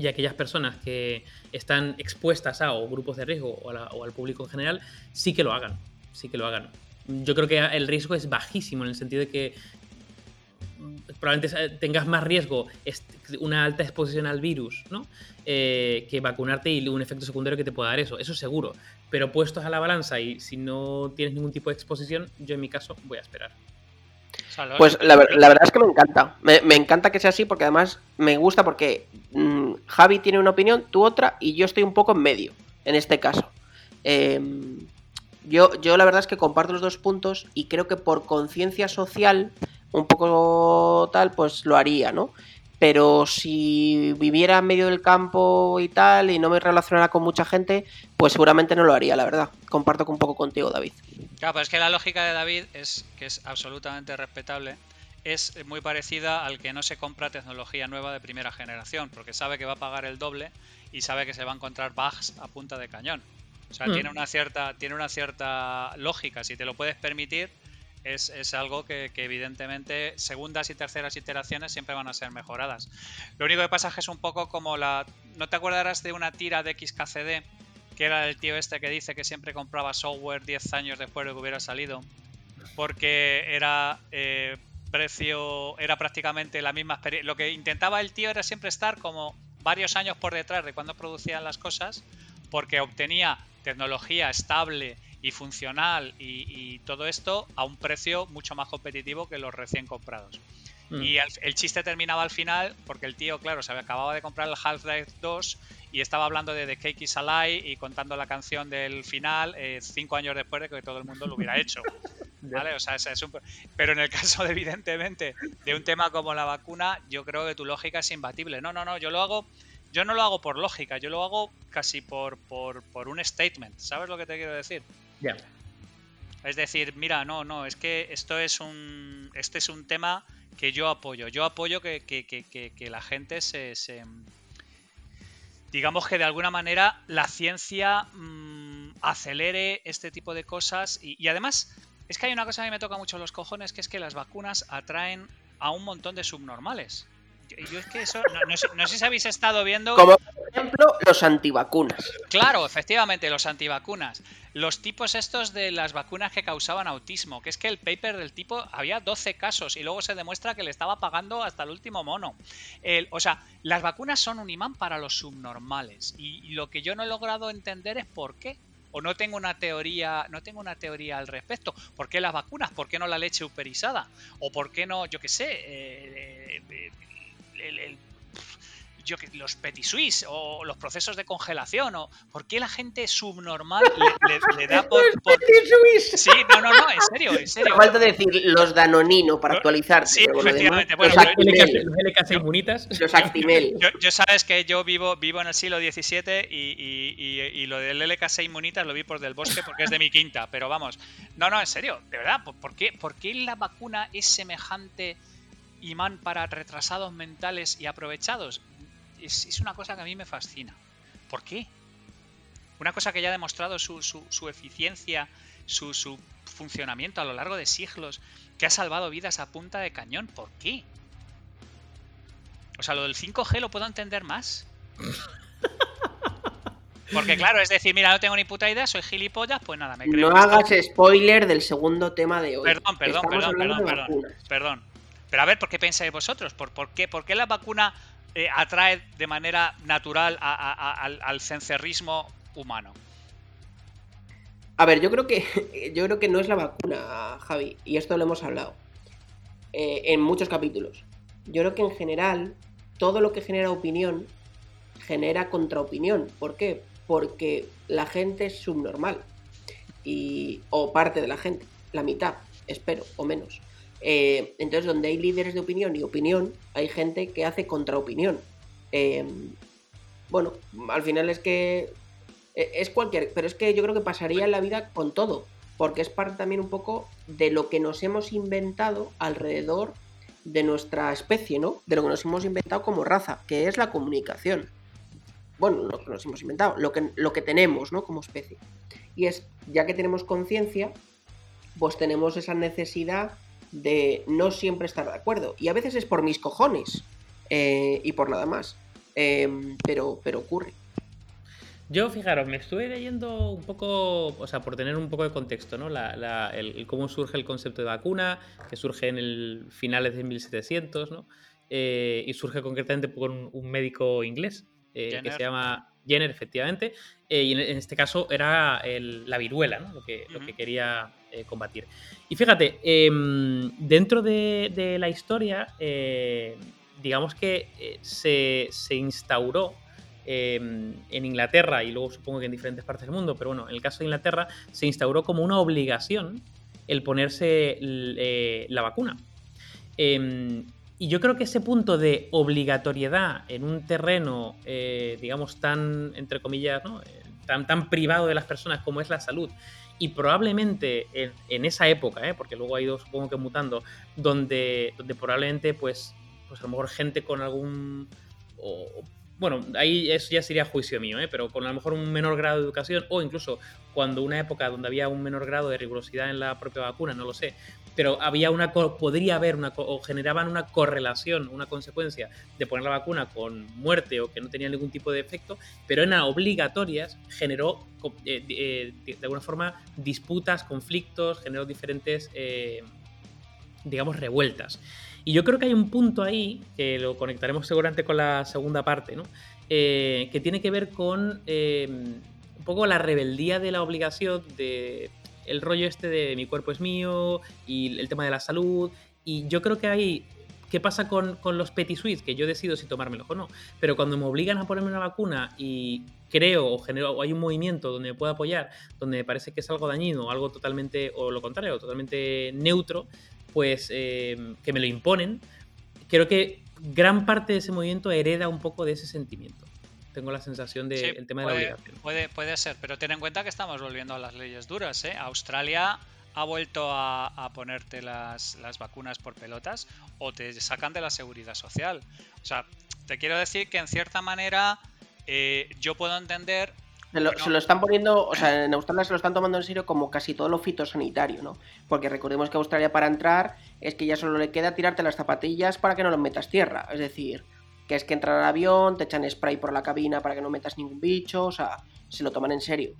y aquellas personas que están expuestas a o grupos de riesgo o, al público en general, sí que lo hagan, sí que lo hagan. Yo creo que el riesgo es bajísimo en el sentido de que probablemente tengas más riesgo, una alta exposición al virus, ¿no? Eh, que vacunarte y un efecto secundario que te pueda dar eso, eso seguro. Pero puestos a la balanza y si no tienes ningún tipo de exposición, yo en mi caso voy a esperar. Pues la, verdad es que me encanta. Me, encanta que sea así porque además me gusta porque mm, Javi tiene una opinión, tú otra y yo estoy un poco en medio en este caso. Em, yo, yo la verdad es que comparto los dos puntos y creo que por conciencia social, un poco tal, pues lo haría, ¿no? Pero si viviera en medio del campo y tal y no me relacionara con mucha gente, pues seguramente no lo haría, la verdad. Comparto un poco contigo, David. Claro, pero es que la lógica de David es que es absolutamente respetable. Es muy parecida al que no se compra tecnología nueva de primera generación, porque sabe que va a pagar el doble y sabe que se va a encontrar bugs a punta de cañón. O sea, mm. tiene una cierta, tiene una cierta lógica. Si te lo puedes permitir, es, algo que, evidentemente segundas y terceras iteraciones siempre van a ser mejoradas. Lo único que pasa es es un poco como la... ¿No te acordarás de una tira de XKCD? Que era el tío este que dice que siempre compraba software 10 años después de que hubiera salido. Porque era... Eh, precio era prácticamente la misma experiencia. Lo que intentaba el tío era siempre estar como varios años por detrás de cuando producían las cosas, porque obtenía tecnología estable y funcional y, todo esto a un precio mucho más competitivo que los recién comprados. Mm. Y el, chiste terminaba al final porque el tío, claro, se acababa de comprar el Half-Life 2 y estaba hablando de The Cake is a y contando la canción del final eh, cinco años después de que todo el mundo lo hubiera hecho. (laughs) ¿Vale? O sea, es, un... Pero en el caso, de, (laughs) evidentemente, de un tema como la vacuna, yo creo que tu lógica es imbatible. No, no, no, yo lo hago yo no lo hago por lógica, yo lo hago casi por, por, por un statement. ¿Sabes lo que te quiero decir? Es decir, mira, no, no, es que esto es un. Este es un tema que yo apoyo. Yo apoyo que, la gente se, Digamos que de alguna manera la ciencia mm, acelere este tipo de cosas. Y, además, es que hay una cosa que me toca mucho los cojones, que es que las vacunas atraen a un montón de subnormales. Yo es que eso, no, sé, si habéis estado viendo. Como, ejemplo, los antivacunas. Claro, efectivamente, los antivacunas. Los tipos estos de las vacunas que causaban autismo, que es que el paper del tipo había 12 casos y luego se demuestra que le estaba pagando hasta el último mono. o sea, las vacunas son un imán para los subnormales y lo que yo no he logrado entender es por qué o no tengo una teoría, no tengo una teoría al respecto. ¿Por qué las vacunas? ¿Por qué no la leche uperizada? ¿O por qué no, yo qué sé, eh, eh, el, yo que los petit suisse o los procesos de congelación o por qué la gente subnormal le, da por, sí no no no en serio en serio. Falta decir los danonino para actualizar sí efectivamente bueno, los, LK, inmunitas los Actimel. yo, sabes que yo vivo vivo en el siglo XVII y, y, y, lo del LK6 inmunitas lo vi por del bosque porque es de mi quinta pero vamos. No no en serio de verdad por qué por qué la vacuna es semejante imán para retrasados mentales y aprovechados es, una cosa que a mí me fascina. ¿Por qué? Una cosa que ya ha demostrado su, su, eficiencia, su, su, funcionamiento a lo largo de siglos, que ha salvado vidas a punta de cañón. ¿Por qué? O sea, lo del 5G lo puedo entender más. Porque claro, es decir, mira, no tengo ni puta idea, soy gilipollas, pues nada, me creo. No hagas spoiler del segundo tema de hoy. Perdón, perdón, perdón, perdón, perdón, perdón. Pero a ver, ¿por qué pensáis vosotros? ¿Por, por, qué, ¿Por qué la vacuna eh, atrae de manera natural al, cencerrismo humano? A ver, yo creo que (laughs) yo creo que no es la vacuna, Javi, y esto lo hemos hablado eh, en muchos capítulos. Yo creo que en general todo lo que genera opinión genera contraopinión. ¿Por qué? Porque la gente es subnormal y o parte de la gente, la mitad, espero, o menos. Eh, entonces, donde hay líderes de opinión y opinión, hay gente que hace contraopinión. Eh, bueno, al final es que e, es cualquier, pero es que yo creo que pasaría en la vida con todo, porque es parte también un poco de lo que nos hemos inventado alrededor de nuestra especie, ¿no? De lo que nos hemos inventado como raza, que es la comunicación. Bueno, lo que nos hemos inventado, lo que, lo que tenemos, ¿no? Como especie. Y es, ya que tenemos conciencia, pues tenemos esa necesidad de no siempre estar de acuerdo. Y a veces es por mis cojones eh, y por nada más. Em, pero, pero ocurre. Yo, fijaros, me estuve leyendo un poco, o sea, por tener un poco de contexto, ¿no? el, cómo surge el concepto de vacuna, que surge en el finales de 1700, ¿no? Eh, y surge concretamente por un, médico inglés eh, que se llama Jenner, efectivamente, y en, este caso era la viruela, ¿no? Lo que, lo que quería eh, combatir. Y fíjate, em, dentro de, la historia, eh, digamos que eh, se, instauró em, en Inglaterra y luego supongo que en diferentes partes del mundo, pero bueno, en el caso de Inglaterra se instauró como una obligación el ponerse la vacuna. Em, y yo creo que ese punto de obligatoriedad en un terreno, digamos, tan, entre comillas, tan, tan privado de las personas como es la salud, y probablemente en, esa época, ¿eh? porque luego ha ido supongo que mutando, donde, donde probablemente pues, pues a lo mejor gente con algún... bueno, ahí eso ya sería juicio mío, ¿eh? pero con a lo mejor un menor grado de educación o incluso cuando una época donde había un menor grado de rigurosidad en la propia vacuna, no lo sé, pero había una podría haber una o generaban una correlación, una consecuencia de poner la vacuna con muerte o que no tenía ningún tipo de efecto, pero eran obligatorias, generó eh, eh, de alguna forma disputas, conflictos, generó diferentes, eh, digamos, revueltas. Y yo creo que hay un punto ahí, que lo conectaremos seguramente con la segunda parte, ¿no? que tiene que ver con un poco la rebeldía de la obligación de el rollo este de mi cuerpo es mío y el tema de la salud. Y yo creo que hay ¿Qué pasa con, los petit suites? Que yo decido si tomármelo o no. Pero cuando me obligan a ponerme una vacuna y creo o genero o hay un movimiento donde me puedo apoyar, donde me parece que es algo dañino, o algo totalmente, o lo contrario, totalmente neutro, pues eh, que me lo imponen, creo que gran parte de ese movimiento hereda un poco de ese sentimiento tengo la sensación del tema de la obligación. Puede, puede ser, pero ten en cuenta que estamos volviendo a las leyes duras. ¿eh? Australia ha vuelto a, ponerte las, vacunas por pelotas o te sacan de la seguridad social. O sea, te quiero decir que en cierta manera eh, yo puedo entender... Se lo, están poniendo, o sea, en Australia se lo están tomando en serio como casi todo lo fitosanitario, ¿no? Porque recordemos que Australia para entrar es que ya solo le queda tirarte las zapatillas para que no lo metas tierra. Es decir, que es que entran al avión, te echan spray por la cabina para que no metas ningún bicho, o sea, se lo toman en serio.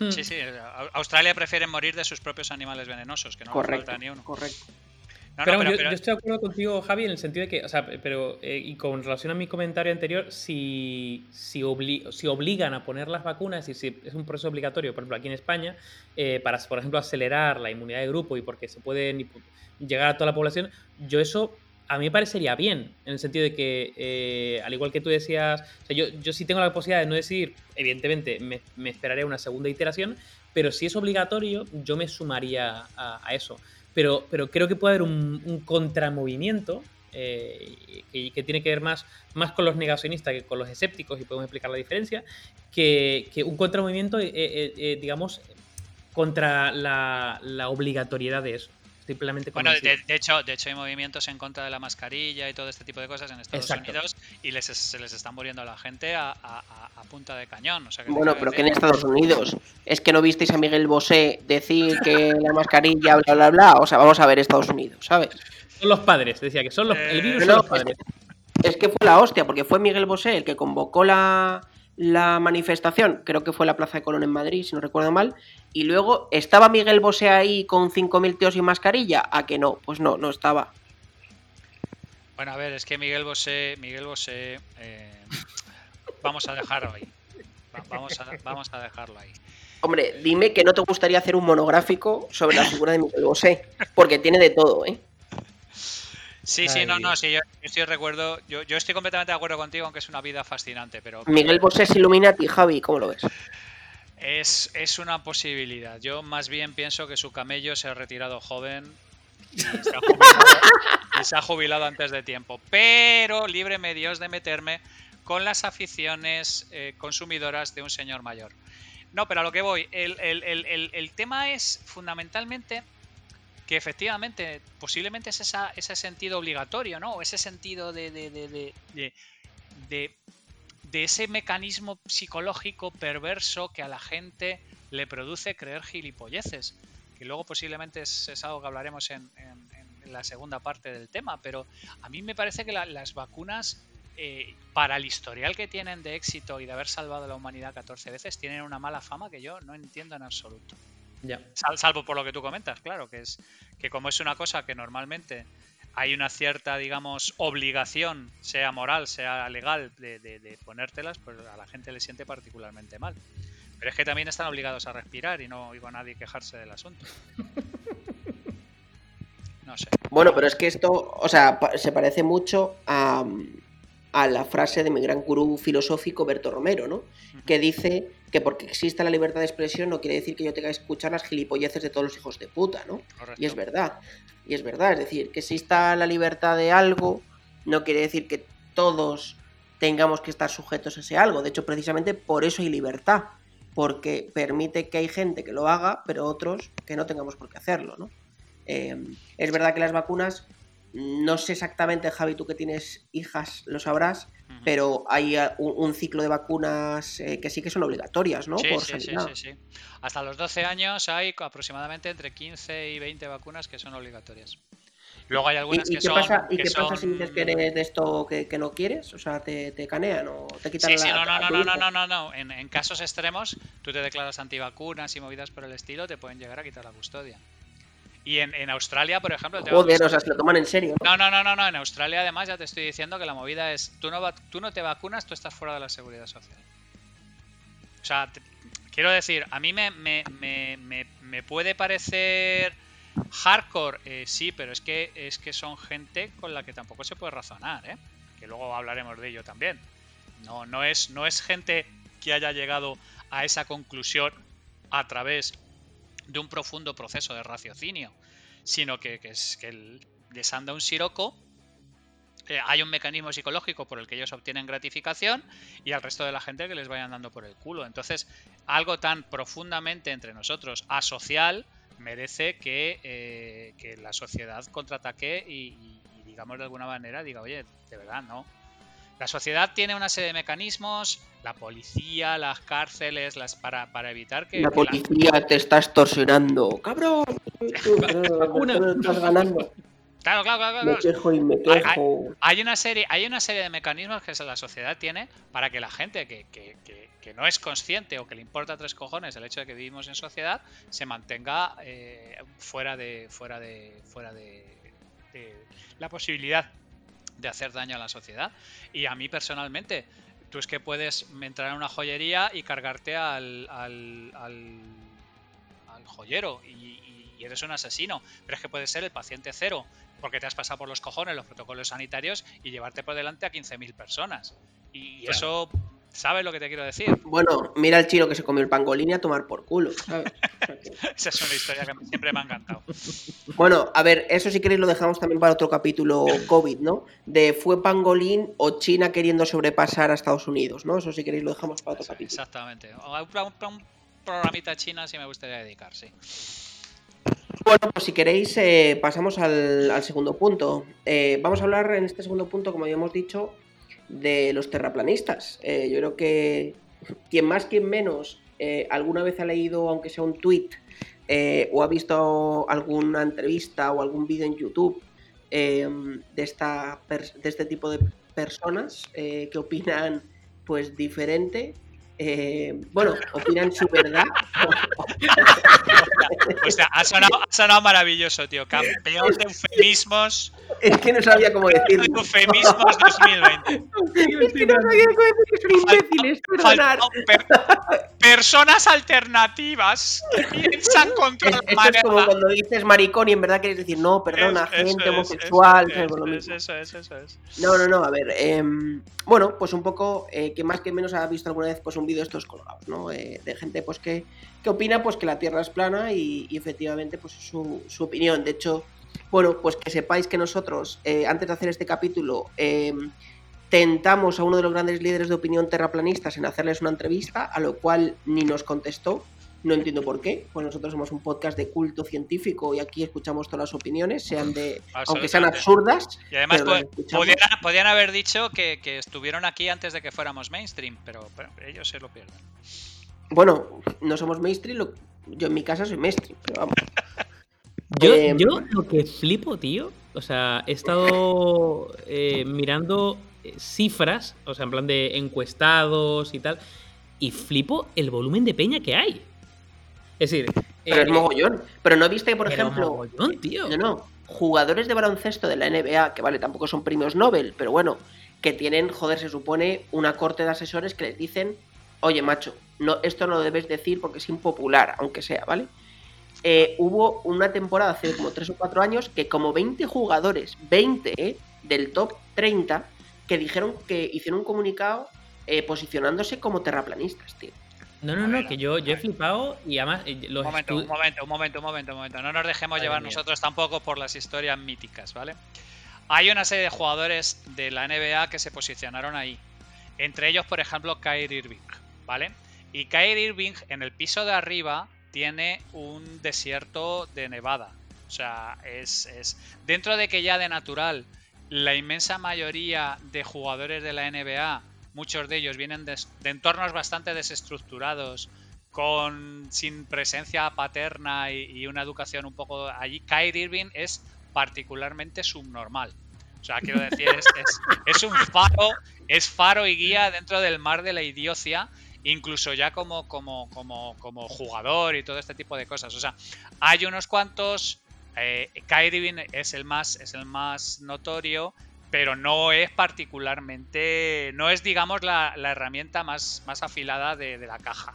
Hmm. Sí, sí. Australia prefiere morir de sus propios animales venenosos, que no falta ni uno. Correcto. No, no, pero, pero- yo, pero- yo estoy de acuerdo contigo, Javi, en el sentido de que, o sea, pero, eh, y con relación a mi comentario anterior, si, si, obli- si obligan a poner las vacunas y si es un proceso obligatorio, por ejemplo, aquí en España, eh, para, por ejemplo, acelerar la inmunidad de grupo y porque se puede llegar a toda la población, yo eso a mí me parecería bien, en el sentido de que, eh, al igual que tú decías, o sea, yo, yo sí tengo la posibilidad de no decidir, evidentemente me, me esperaré una segunda iteración, pero si es obligatorio, yo me sumaría a, a eso. Pero, pero creo que puede haber un, contramovimiento eh, que, tiene que ver más, más con los negacionistas que con los escépticos, y podemos explicar la diferencia, que, un contramovimiento, eh, eh, eh, digamos, contra la obligatoriedad de eso. Estoy plenamente Bueno, de, hecho, de hecho hay movimientos en contra de la mascarilla y todo este tipo de cosas en Estados Exacto. Unidos y les, se les está muriendo a la gente a, a- a- a punta de cañón. O sea, que te Bueno, pero que en Estados Unidos es que no visteis a Miguel Bosé decir que la mascarilla, bla, bla, bla. O sea, vamos a ver Estados Unidos, ¿sabes? Son los padres, decía que son los, el virus Eh, son no, los padres. Es que fue la hostia, porque fue Miguel Bosé el que convocó la, la manifestación, creo que fue la Plaza de Colón en Madrid, si no recuerdo mal, y luego estaba Miguel Bosé ahí con 5.000 tíos sin mascarilla, a que no, pues no, no estaba. Bueno, a ver, es que Miguel Bosé, Miguel Bosé, eh, vamos a dejarlo ahí. Va- Vamos a, vamos a dejarlo ahí. Hombre, dime que no te gustaría hacer un monográfico sobre la figura de Miguel Bosé, porque tiene de todo, ¿eh? Sí, sí, no, no, sí, yo, yo estoy recuerdo, yo, yo estoy completamente de acuerdo contigo, aunque es una vida fascinante, pero Miguel Bosé es Illuminati, Javi, ¿cómo lo ves? es, es una posibilidad. Yo más bien pienso que su camello se ha retirado joven y se ha (laughs) jubilado, y se ha jubilado antes de tiempo. Pero líbreme Dios de meterme con las aficiones eh, consumidoras de un señor mayor. No, pero a lo que voy, el, el- el- el- el tema es fundamentalmente que efectivamente, posiblemente es esa, ese sentido obligatorio, ¿no? Ese sentido de, de, de, de- de- ese mecanismo psicológico perverso que a la gente le produce creer gilipolleces. Que luego posiblemente es, algo que hablaremos en, en- en la segunda parte del tema, pero a mí me parece que la- las vacunas, eh, para el historial que tienen de éxito y de haber salvado a la humanidad 14 veces, tienen una mala fama que yo no entiendo en absoluto. Ya. Sal- salvo por lo que tú comentas, claro, que es que como es una cosa que normalmente hay una cierta, digamos, obligación, sea moral, sea legal, de, de- de ponértelas, pues a la gente le siente particularmente mal. Pero es que también están obligados a respirar y no oigo a nadie quejarse del asunto. (laughs) No sé. Bueno, pero es que esto, o sea, se parece mucho a, a la frase de mi gran gurú filosófico Berto Romero, ¿no? Que dice que porque exista la libertad de expresión no quiere decir que yo tenga que escuchar las gilipolleces de todos los hijos de puta, ¿no? Correcto. Y es verdad, y es verdad, es decir, que exista la libertad de algo no quiere decir que todos tengamos que estar sujetos a ese algo. De hecho, precisamente por eso hay libertad, porque permite que hay gente que lo haga, pero otros que no tengamos por qué hacerlo, ¿no? Eh, es verdad que las vacunas, no sé exactamente, Javi, tú que tienes hijas, lo sabrás, pero hay eh, un, un ciclo de vacunas eh, que sí que son obligatorias, ¿no? Sí, por sí, sí, sí, sí. Hasta los 12 años hay aproximadamente entre 15 y 20 vacunas que son obligatorias. Luego hay ¿Y, algunas y que qué son. pasa, ¿y que qué pasa si son- dices que eres de esto que, que no quieres? O sea, te, te canean o te quitan Sí, la sí, no, no, no, no, no, no, no. En, en casos extremos, tú te declaras antivacunas y movidas por el estilo, te pueden llegar a quitar la custodia. Y en, en Australia, por ejemplo, tema Joder, de- o sea, se lo toman en serio. ¿no? no, no, no, no. En Australia, además, ya te estoy diciendo que la movida es: tú no, va- tú no te vacunas, tú estás fuera de la seguridad social. O sea, te- quiero decir, a mí me, me, me, me, me puede parecer hardcore, eh, sí, pero es que, es que son gente con la que tampoco se puede razonar, ¿eh? Que luego hablaremos de ello también. No, no, es, no es gente que haya llegado a esa conclusión a través de un profundo proceso de raciocinio, sino que, que es que el- les un siroco, eh, hay un mecanismo psicológico por el que ellos obtienen gratificación y al resto de la gente que les vayan dando por el culo. Entonces, algo tan profundamente entre nosotros asocial merece que, eh, que la sociedad contraataque y- y digamos de alguna manera diga, oye, de verdad, no. La sociedad tiene una serie de mecanismos, la policía, las cárceles, las para, para evitar que, La que la- policía te está extorsionando. ¡Cabrón! Vacuna. Estás ganando. Claro, claro, claro. Me claro. quejo y me Hay- quejo. Hay una serie, hay una serie de mecanismos que la sociedad tiene para que la gente que, que- que- que no es consciente o que le importa tres cojones el hecho de que vivimos en sociedad se mantenga eh, fuera de fuera de fuera de, de la posibilidad de hacer daño a la sociedad. Y a mí personalmente, tú es que puedes entrar en una joyería y cargarte al, al, al- al joyero y, y- eres un asesino. Pero es que puedes ser el paciente cero porque te has pasado por los cojones los protocolos sanitarios y llevarte por delante a 15.000 personas. Y Claro. eso, ¿sabes lo que te quiero decir? Bueno, mira el chino que se comió el pangolín y a tomar por culo, ¿sabes? (laughs) Esa es una historia que siempre me ha encantado. Bueno, a ver, eso si queréis lo dejamos también para otro capítulo COVID, ¿no? De fue pangolín o China queriendo sobrepasar a Estados Unidos, ¿no? Eso si queréis lo dejamos para otro capítulo. Exactamente. Un, a un programita china sí me gustaría dedicar, sí. Bueno, pues si queréis, eh, pasamos al, al segundo punto. Eh, vamos a hablar en este segundo punto, como habíamos dicho, de los terraplanistas. Eh, yo creo que quien más, quien menos, eh, alguna vez ha leído, aunque sea un tweet, eh, o ha visto alguna entrevista o algún vídeo en YouTube eh, de, esta de este tipo de personas que opinan pues diferente. Eh, bueno, opinan su verdad. (laughs) O sea, ha sonado, ha sonado maravilloso, tío. Campeón de eufemismos. es que no sabía cómo decirlo. de eufemismos 2020. Es que no sabía cómo decir que son imbéciles, perdonar. Faltó per- personas alternativas que piensan contra Es- la es como cuando dices maricón y en verdad quieres decir, no, perdona, Es- gente homosexual. eso ¿sabes? es, eso es, eso es. No, no, no, a ver. em, bueno, pues un poco, eh, que más que menos ha visto alguna vez pues un vídeo de estos colgados, ¿no? Eh, de gente pues que, que opina pues que la Tierra es plana y, efectivamente pues es su, su opinión. De hecho, bueno, pues que sepáis que nosotros, eh, antes de hacer este capítulo, em, tentamos a uno de los grandes líderes de opinión terraplanistas en hacerles una entrevista, a lo cual ni nos contestó. No entiendo por qué, pues nosotros somos un podcast de culto científico y aquí escuchamos todas las opiniones, sean de, aunque sean absurdas. Y además podían, podían haber dicho que, que estuvieron aquí antes de que fuéramos mainstream, pero, pero ellos se lo pierden. Bueno, no somos mainstream, lo- yo en mi casa soy mainstream, pero vamos. (laughs) Yo, Em, yo lo que flipo, tío, o sea, he estado eh, mirando eh, cifras, o sea, en plan de encuestados y tal, y flipo el volumen de peña que hay. Es decir, Pero eh, es mogollón. Pero no viste, por pero ejemplo, mogollón, tío. no, no, jugadores de baloncesto de la NBA, que vale, tampoco son premios Nobel, pero bueno, que tienen, joder, se supone, una corte de asesores que les dicen, oye, macho, no, esto no lo debes decir porque es impopular, aunque sea, ¿vale? Eh, hubo una temporada hace como 3 o 4 años que como 20 jugadores, 20 ¿eh? del top 30, que dijeron que hicieron un comunicado eh, posicionándose como terraplanistas, tío. No, no, no, que yo, he flipado y además eh, los Un momento, un momento, un momento, un momento, un momento. No nos dejemos llevar mía. nosotros tampoco por las historias míticas, ¿vale? Hay una serie de jugadores de la NBA que se posicionaron ahí. Entre ellos, por ejemplo, Kyrie Irving, ¿vale? Y Kyrie Irving en el piso de arriba tiene un desierto de Nevada. O sea, es, es dentro de que ya de natural la inmensa mayoría de jugadores de la NBA, muchos de ellos vienen de, entornos bastante desestructurados, con sin presencia paterna y, una educación un poco allí. Kyrie Irving es particularmente subnormal. O sea, quiero decir, es, es- es un faro, es faro y guía dentro del mar de la idiocia, incluso ya como, como, como, como jugador y todo este tipo de cosas. O sea, hay unos cuantos. Eh, Kyrie Irving es el más, es el más notorio, pero no es particularmente. No es, digamos, la, la herramienta más, más afilada de, de la caja,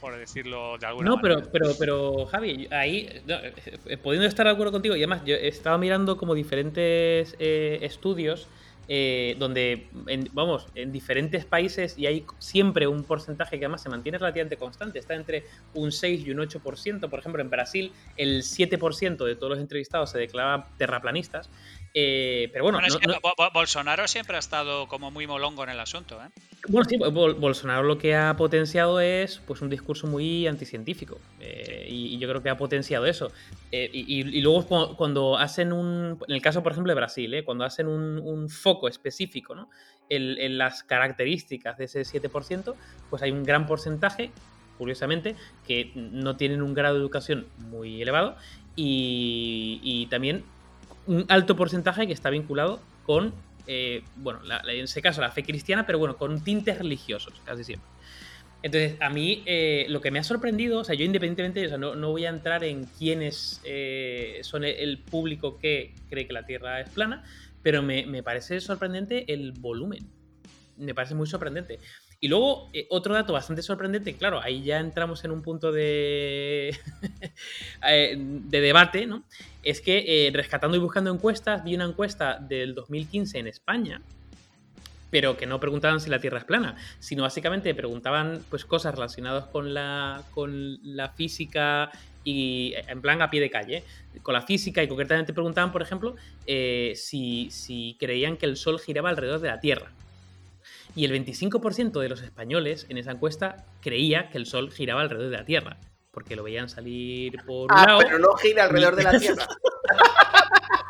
por decirlo de alguna No, manera. pero, pero, pero Javi, ahí, no, eh, pudiendo estar de acuerdo contigo, y además yo he estado mirando como diferentes eh, estudios eh, donde, en- vamos, en diferentes países y hay siempre un porcentaje que además se mantiene relativamente constante, está entre un 6 y un 8%, por ejemplo, en Brasil el 7% de todos los entrevistados se declaran terraplanistas, eh, pero bueno, Bueno, es no- que no- Bo- Bo- Bolsonaro siempre ha estado como muy molongo en el asunto, ¿eh? Bueno, sí, Bol- Bolsonaro lo que ha potenciado es pues un discurso muy anticientífico. eh, y, y yo creo que ha potenciado eso. Eh, y, luego cu- cuando hacen un. En el caso, por ejemplo, de Brasil, eh, cuando hacen un, un foco específico ¿no? en, en las características de ese 7%, pues hay un gran porcentaje, curiosamente, que no tienen un grado de educación muy elevado. Y, y también un alto porcentaje que está vinculado con, eh, bueno, en ese caso la fe cristiana, pero bueno, con tintes religiosos, casi siempre. Entonces, a mí eh, lo que me ha sorprendido, o sea, yo independientemente, o sea, no, voy a entrar en quiénes eh, son el público que cree que la Tierra es plana, pero me, parece sorprendente el volumen. Me parece muy sorprendente. Y luego, eh, otro dato bastante sorprendente, claro, ahí ya entramos en un punto de, (laughs) de debate, ¿no? Es que rescatando y buscando encuestas, vi una encuesta del 2015 en España, pero que no preguntaban si la Tierra es plana, sino básicamente preguntaban pues cosas relacionadas con la, con la física y en plan a pie de calle, con la física y concretamente preguntaban, por ejemplo, eh, si, si creían que el Sol giraba alrededor de la Tierra. Y el 25% de los españoles en esa encuesta creía que el Sol giraba alrededor de la Tierra, porque lo veían salir por un ah, Pero no gira alrededor de la Tierra.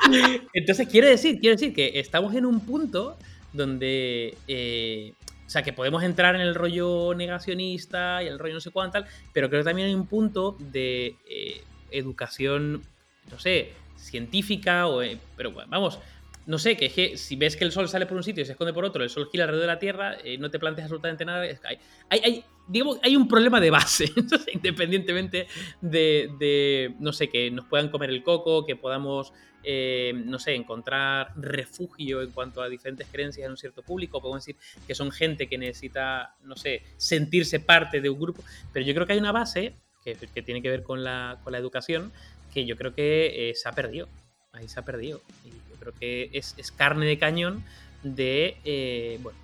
(laughs) Entonces quiere decir, quiere decir que estamos en un punto donde... Eh, o sea, que podemos entrar en el rollo negacionista y el rollo no sé cuánto, tal, pero creo que también hay un punto de eh, educación, no sé, científica, o, eh, pero vamos, no sé, que es que si ves que el sol sale por un sitio y se esconde por otro, el sol gira alrededor de la Tierra, no te planteas absolutamente nada. hay, hay, digamos, hay un problema de base, (laughs) independientemente de, no sé, que nos puedan comer el coco, que podamos eh, no sé, encontrar refugio en cuanto a diferentes creencias en un cierto público, podemos decir que son gente que necesita, no sé, sentirse parte de un grupo, pero yo creo que hay una base que, tiene que ver con la, con la, educación que yo creo que eh, se ha perdido, ahí se ha perdido, y yo creo que es, carne de cañón de, eh, bueno,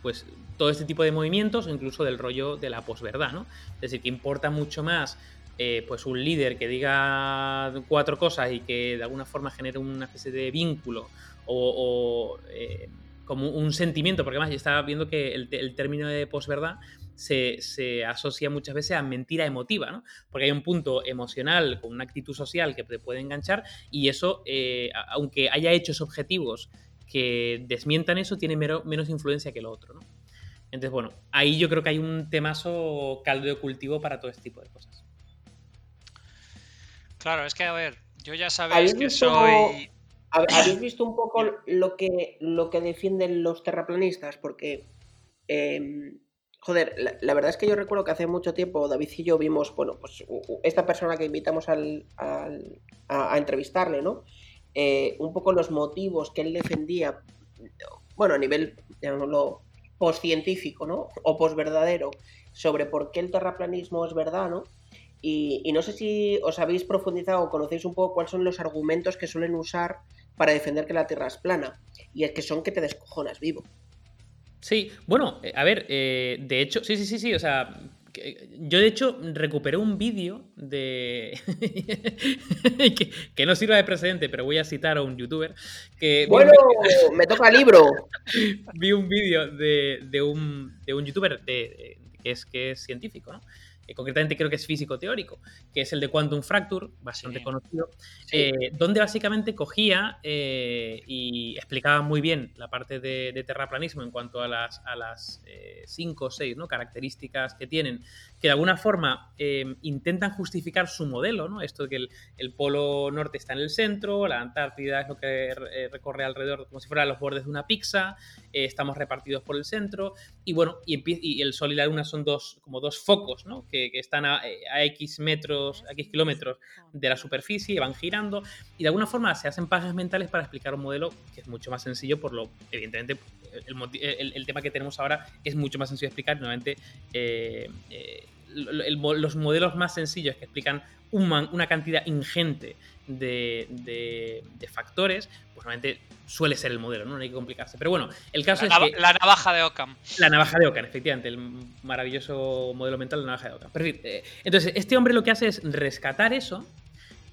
pues, pues, todo este tipo de movimientos, incluso del rollo de la posverdad, ¿no? Es decir, que importa mucho más eh, pues un líder que diga cuatro cosas y que de alguna forma genere una especie de vínculo o, eh, como un sentimiento, porque además estaba viendo que el, término de posverdad se, se, asocia muchas veces a mentira emotiva, ¿no? Porque hay un punto emocional con una actitud social que te puede enganchar y eso, eh, aunque haya hechos objetivos que desmientan eso, tiene menos influencia que lo otro, ¿no? Entonces, bueno, ahí yo creo que hay un temazo caldo de cultivo para todo este tipo de cosas. Claro, es que a ver, yo ya sabéis que soy. ¿Habéis visto un poco lo que, lo que defienden los terraplanistas? Porque, em, joder, la, verdad es que yo recuerdo que hace mucho tiempo David y yo vimos, bueno, pues esta persona que invitamos al, a, entrevistarle, ¿no? Eh, un poco los motivos que él defendía, bueno, a nivel, llamémoslo, postcientífico, ¿no? O posverdadero, sobre por qué el terraplanismo es verdad, ¿no? Y, no sé si os habéis profundizado o conocéis un poco cuáles son los argumentos que suelen usar para defender que la Tierra es plana. Y es que son que te descojonas vivo. Sí, bueno, eh, a ver, eh, de hecho, sí, sí, sí, sí, o sea, yo de hecho recuperé un vídeo de... (laughs) que, no sirva de precedente, pero voy a citar a un youtuber que... Bueno, me toca libro. (laughs) Vi un vídeo de, un, de un youtuber que, es, que es científico, ¿no? Eh, concretamente creo que es físico teórico, que es el de Quantum Fracture, bastante conocido, eh, donde básicamente cogía eh, y explicaba muy bien la parte de, terraplanismo en cuanto a las, a las cinco o seis ¿no? características que tienen, que de alguna forma intentan justificar su modelo, ¿no? esto de que el, polo norte está en el centro, la Antártida es lo que recorre alrededor como si fueran los bordes de una pizza, estamos repartidos por el centro, y bueno, y, el Sol y la Luna son dos, como dos focos, ¿no? que, están a, X metros, a X kilómetros de la superficie y van girando. Y de alguna forma se hacen pajas mentales para explicar un modelo que es mucho más sencillo, por lo, evidentemente, el, tema que tenemos ahora es mucho más sencillo de explicar. Nuevamente, eh, los modelos más sencillos que explican una, cantidad ingente de, factores, pues normalmente suele ser el modelo, ¿no? hay que complicarse. Pero bueno, el caso es que... La navaja de Ockham. La navaja de Ockham, efectivamente, el maravilloso modelo mental de la navaja de Ockham. Eh, entonces, este hombre lo que hace es rescatar eso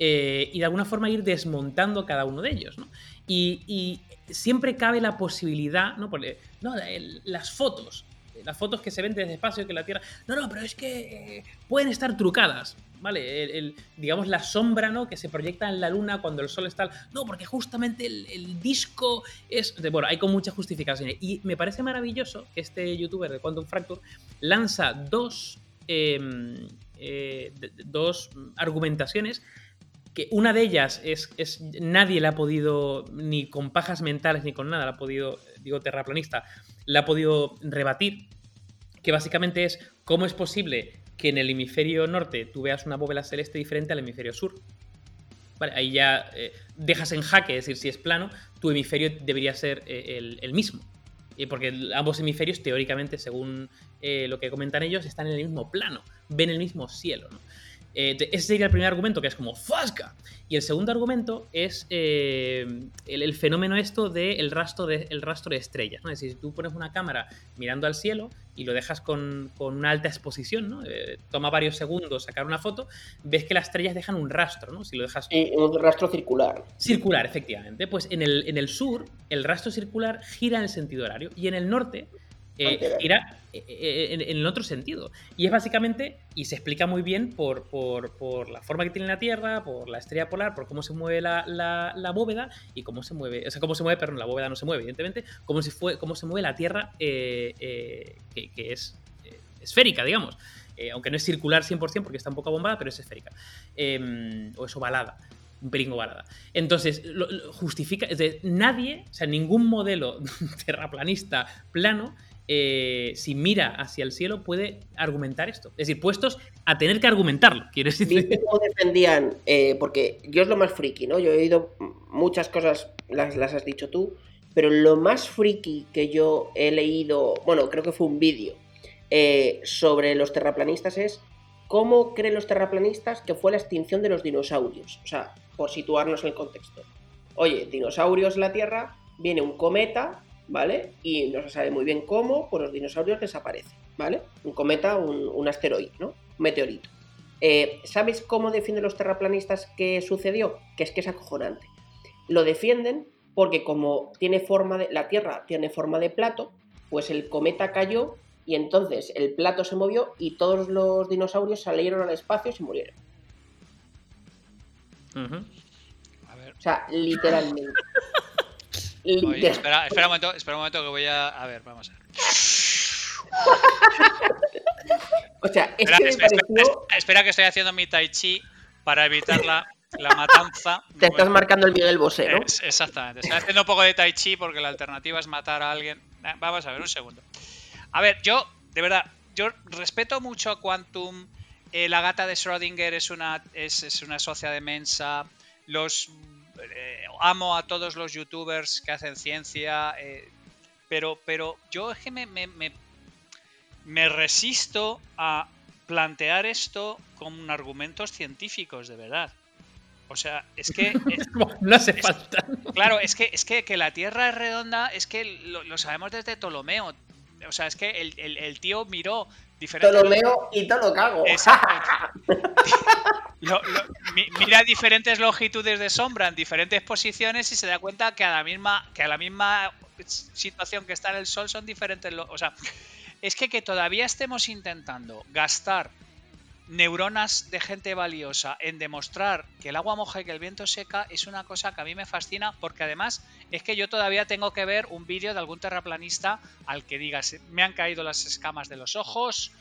eh, y de alguna forma ir desmontando cada uno de ellos, ¿no? Y, siempre cabe la posibilidad, ¿no? Porque, no, las fotos, las fotos que se ven desde espacio que la Tierra. No, no, pero es que eh, pueden estar trucadas. ¿vale? Digamos la sombra, ¿no? Que se proyecta en la luna cuando el sol está... No, porque justamente el, disco es... Bueno, hay con muchas justificaciones. Y me parece maravilloso que este youtuber de Quantum Fracture lanza dos, em, eh, dos argumentaciones que una de ellas es, es, nadie la ha podido, ni con pajas mentales ni con nada, la ha podido, digo terraplanista, la ha podido rebatir, que básicamente es cómo es posible que en el hemisferio norte tú veas una bóveda celeste diferente al hemisferio sur. Vale, ahí ya eh, dejas en jaque, es decir, si es plano, tu hemisferio debería ser eh, el, mismo. Y porque ambos hemisferios, teóricamente, según eh, lo que comentan ellos, están en el mismo plano, ven el mismo cielo. ¿no? Eh, ese sería el primer argumento, que es como ¡Fasca! Y el segundo argumento es eh, el, el, fenómeno esto del de rastro, de, el rastro de estrellas. ¿no? Es decir, si tú pones una cámara mirando al cielo y lo dejas con, con una alta exposición, ¿no? Eh, toma varios segundos sacar una foto, ves que las estrellas dejan un rastro, ¿no? Si lo dejas... Y un rastro circular. Circular, efectivamente. Pues en el, en el sur, el rastro circular gira en el sentido horario y en el norte eh, irá en, en, el otro sentido. Y es básicamente, y se explica muy bien por, por, por, la forma que tiene la Tierra, por la estrella polar, por cómo se mueve la, la, la, bóveda y cómo se mueve, o sea, cómo se mueve, perdón, la bóveda no se mueve, evidentemente, cómo se, fue, cómo se mueve la Tierra, eh, eh, que, que, es eh, esférica, digamos. aunque no es circular 100% porque está un poco bombada, pero es esférica. Em, o es ovalada un peringo balada. Entonces, lo, lo justifica, es decir, nadie, o sea, ningún modelo (laughs) terraplanista plano eh, si mira hacia el cielo, puede argumentar esto. Es decir, puestos a tener que argumentarlo. ¿Quieres decir? cómo defendían? Eh, porque yo es lo más friki, ¿no? Yo he oído muchas cosas, las, las has dicho tú, pero lo más friki que yo he leído, bueno, creo que fue un vídeo eh, sobre los terraplanistas es cómo creen los terraplanistas que fue la extinción de los dinosaurios. O sea, por situarnos en el contexto. Oye, dinosaurios en la Tierra, viene un cometa, ¿vale? Y no se sabe muy bien cómo, pues los dinosaurios desaparecen, ¿vale? Un cometa, un, un asteroide, ¿no? Un meteorito. Eh, ¿Sabes cómo defienden los terraplanistas que sucedió? Que es que es acojonante. Lo defienden porque como tiene forma de, la Tierra tiene forma de plato, pues el cometa cayó y entonces el plato se movió y todos los dinosaurios salieron al espacio y se murieron. Uh -huh. A ver. O sea, literalmente. (laughs) Oye, espera, espera, un momento, espera un momento que voy a. A ver, vamos a ver. (laughs) o sea, es espera, espera, pareció... espera, que estoy haciendo mi tai chi para evitar la, la matanza. (laughs) Te estás marcando el Miguel Bosé, ¿no? Es, exactamente. Estoy haciendo un poco de tai chi porque la alternativa es matar a alguien. Vamos a ver, un segundo. A ver, yo, de verdad, yo respeto mucho a Quantum. Eh, la gata de Schrödinger es una, es, es una socia de Mensa. Los eh, amo a todos los youtubers que hacen ciencia, eh, pero, pero yo es que me, me, me, me, resisto a plantear esto con argumentos científicos, de verdad. O sea, es que... (laughs) Es, no hace es, falta. Claro, es que, es que, que la Tierra es redonda, es que lo, lo sabemos desde Ptolomeo. O sea, es que el, el, el tío miró diferentes... Ptolomeo y todo lo cago. (laughs) Lo, lo, mira diferentes longitudes de sombra en diferentes posiciones y se da cuenta que a la misma que a la misma situación que está en el sol son diferentes o sea es que que todavía estemos intentando gastar neuronas de gente valiosa en demostrar que el agua moja y que el viento seca es una cosa que a mí me fascina porque además es que yo todavía tengo que ver un vídeo de algún terraplanista al que digas me han caído las escamas de los ojos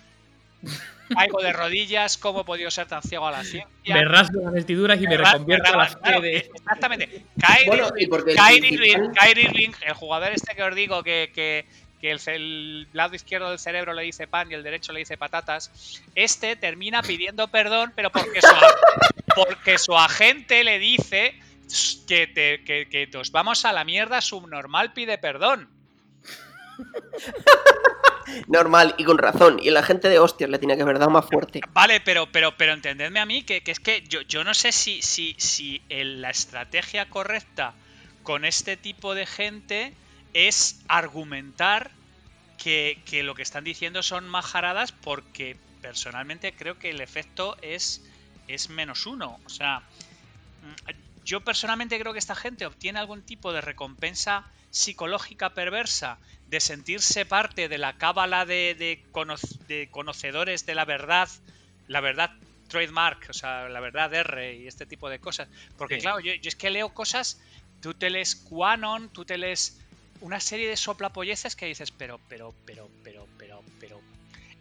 caigo de rodillas, ¿cómo he podido ser tan ciego a la ciencia? Me rasgo las vestiduras y me, me reconvierto a la claro, de... Exactamente. Kyrie, bueno, Kyrie, Irving, Kyrie Irving, el jugador este que os digo que, que, que el, el, lado izquierdo del cerebro le dice pan y el derecho le dice patatas, este termina pidiendo perdón, pero porque su, porque su agente le dice que, te, que, que nos vamos a la mierda, subnormal pide perdón. Normal y con razón. Y la gente de hostias le tiene que haber dado más fuerte. Vale, pero, pero, pero entendedme a mí que, que es que yo, yo, no sé si, si, si el, la estrategia correcta con este tipo de gente es argumentar que, que, lo que están diciendo son majaradas porque personalmente creo que el efecto es, es menos uno. O sea, yo personalmente creo que esta gente obtiene algún tipo de recompensa psicológica perversa de sentirse parte de la cábala de, de, cono de, conocedores de la verdad, la verdad trademark, o sea, la verdad R y este tipo de cosas. Porque sí. claro, yo, yo, es que leo cosas, tú te lees Quanon, tú te lees una serie de soplapolleces que dices, pero, pero, pero, pero, pero, pero,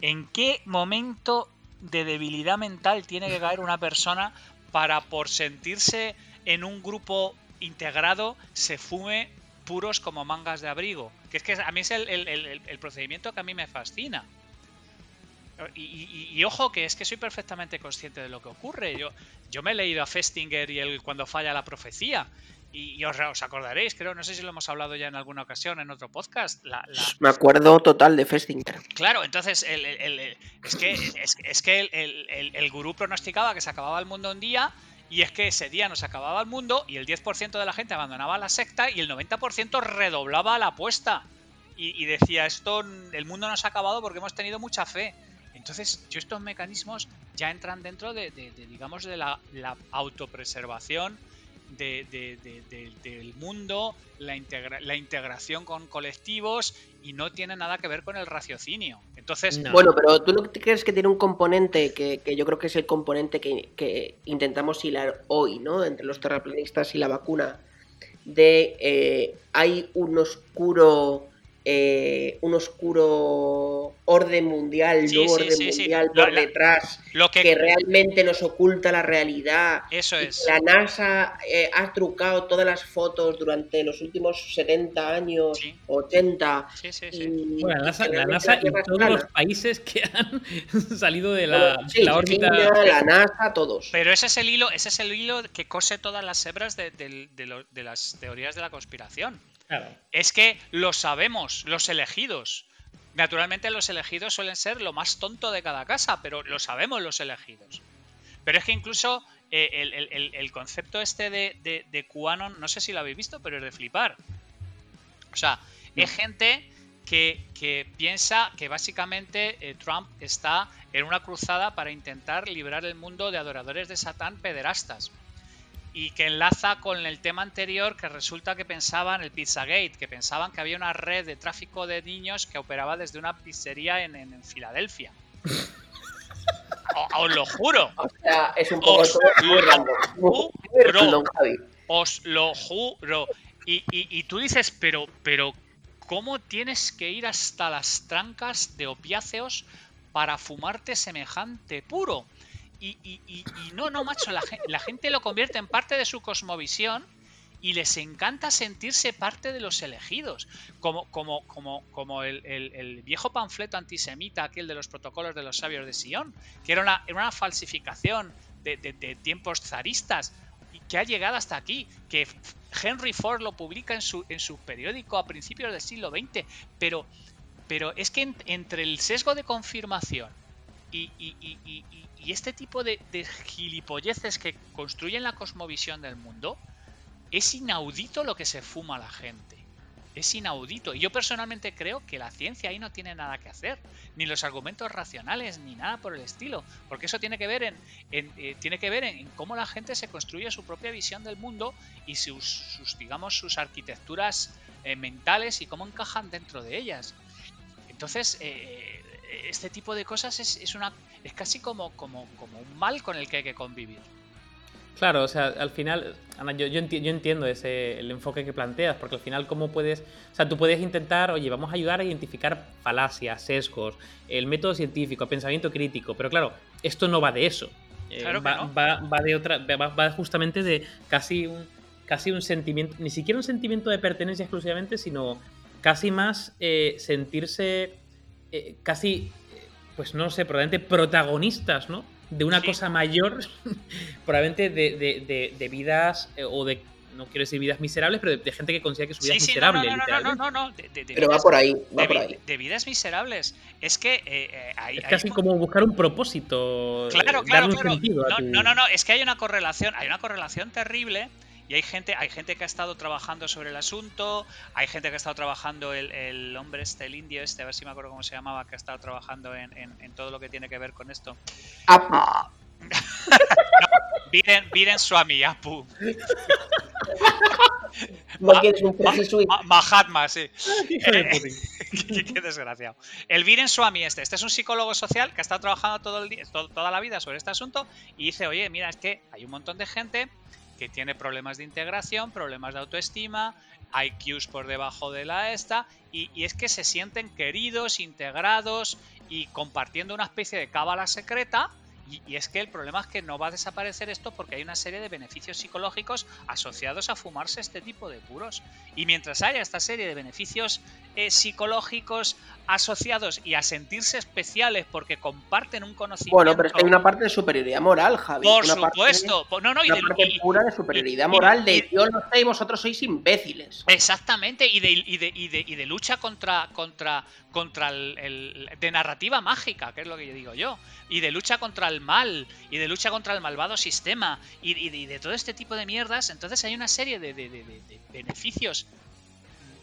¿en qué momento de debilidad mental tiene que caer una persona para por sentirse en un grupo integrado se fume puros como mangas de abrigo. Que es que a mí es el, procedimiento que a mí me fascina. Y, ojo, que es que soy perfectamente consciente de lo que ocurre. Yo, yo me he leído a Festinger y el cuando falla la profecía. Y, os, acordaréis, creo, no sé si lo hemos hablado ya en alguna ocasión en otro podcast. Me acuerdo total de Festinger. Claro, entonces es que, es, que el, gurú pronosticaba que se acababa el mundo un día y es que ese día nos acababa el mundo y el 10% de la gente abandonaba la secta y el 90% redoblaba la apuesta. Y, decía, esto, el mundo no se ha acabado porque hemos tenido mucha fe. Entonces, yo estos mecanismos ya entran dentro de, digamos, de la, la autopreservación del mundo, la, la, integración con colectivos y no tiene nada que ver con el raciocinio. Entonces, Bueno, pero tú no crees que tiene un componente que, yo creo que es el componente que, intentamos hilar hoy, ¿no? Entre los terraplanistas y la vacuna, de eh, hay un oscuro eh, un oscuro orden mundial, no orden mundial por detrás, que... realmente nos oculta la realidad. Eso es. La NASA eh, ha trucado todas las fotos durante los últimos 70 años, 80. Y, bueno, la NASA, y todos los países que han (laughs) salido de la, órbita. la NASA, todos. Pero ese es el hilo, ese es el hilo que cose todas las hebras de, de las teorías de la conspiración. Es que lo sabemos, los elegidos. Naturalmente los elegidos suelen ser lo más tonto de cada casa, pero lo sabemos los elegidos. Pero es que incluso eh, el, concepto este de, de, QAnon, no sé si lo habéis visto, pero es de flipar. O sea, es gente que, piensa que básicamente eh, Trump está en una cruzada para intentar liberar el mundo de adoradores de Satán pederastas y que enlaza con el tema anterior que resulta que pensaban el Pizzagate, que pensaban que había una red de tráfico de niños que operaba desde una pizzería en, en, Filadelfia. os, lo juro. O sea, es un poco os muy Juro, os lo juro. Y, y, tú dices, pero, pero, ¿cómo tienes que ir hasta las trancas de opiáceos para fumarte semejante puro? Y, no, no, macho, la, gente lo convierte en parte de su cosmovisión y les encanta sentirse parte de los elegidos. Como, como, como, como el, viejo panfleto antisemita, aquel de los protocolos de los sabios de Sion, que era una, una falsificación de, tiempos zaristas y que ha llegado hasta aquí, que Henry Ford lo publica en su, en su periódico a principios del siglo XX, pero, pero es que entre el sesgo de confirmación y, y este tipo de, gilipolleces que construyen la cosmovisión del mundo, es inaudito lo que se fuma la gente. Es inaudito. Y yo personalmente creo que la ciencia ahí no tiene nada que hacer. Ni los argumentos racionales, ni nada por el estilo. Porque eso tiene que ver en, eh, tiene que ver en, cómo la gente se construye su propia visión del mundo y sus, digamos, sus arquitecturas eh, mentales y cómo encajan dentro de ellas. Entonces, eh, este tipo de cosas es, una es casi como, como, como un mal con el que hay que convivir. Claro, o sea, al final, Ana, yo, yo, entiendo ese, el enfoque que planteas, porque al final, ¿cómo puedes...? O sea, tú puedes intentar, oye, vamos a ayudar a identificar falacias, sesgos, el método científico, el pensamiento crítico, pero claro, esto no va de eso. Eh, claro va, no. va, de otra, va, justamente de casi un, casi un sentimiento, ni siquiera un sentimiento de pertenencia exclusivamente, sino casi más eh, sentirse eh, casi, pues no sé, probablemente protagonistas, ¿no? De una cosa mayor, (laughs) probablemente de, vidas eh, o de no quiero decir vidas miserables, pero de, gente que considera que su vida es miserable. No, no, no, no, no, Pero va por ahí, va por ahí. De vidas miserables. Es que eh, Es casi como buscar un propósito. Claro, claro, claro. No, no, no, es que hay una correlación, hay una correlación terrible y hay gente, hay gente que ha estado trabajando sobre el asunto, hay gente que ha estado trabajando, el, hombre este, el indio este, a ver si me acuerdo cómo se llamaba, que ha estado trabajando en, todo lo que tiene que ver con esto. (laughs) Apu. (laughs) no, Swami, Apu. Mahatma, sí. (laughs) qué, desgraciado. El Viren Swami este, este es un psicólogo social que ha estado trabajando todo el día, toda la vida sobre este asunto y dice, oye, mira, es que hay un montón de gente que tiene problemas de integración, problemas de autoestima, IQs por debajo de la esta, y, es que se sienten queridos, integrados y compartiendo una especie de cábala secreta, Y, es que el problema es que no va a desaparecer esto porque hay una serie de beneficios psicológicos asociados a fumarse este tipo de puros. Y mientras haya esta serie de beneficios eh, psicológicos asociados y a sentirse especiales porque comparten un conocimiento. Bueno, pero es que hay una parte de superioridad moral, Javi. Por supuesto. no, no, y de, parte pura de superioridad moral de yo no sé y vosotros sois imbéciles. Exactamente, y de, y de, y de, lucha contra, contra, contra el, de narrativa mágica, que es lo que yo digo yo, y de lucha contra el mal, y de lucha contra el malvado sistema, y, de, todo este tipo de mierdas. Entonces hay una serie de beneficios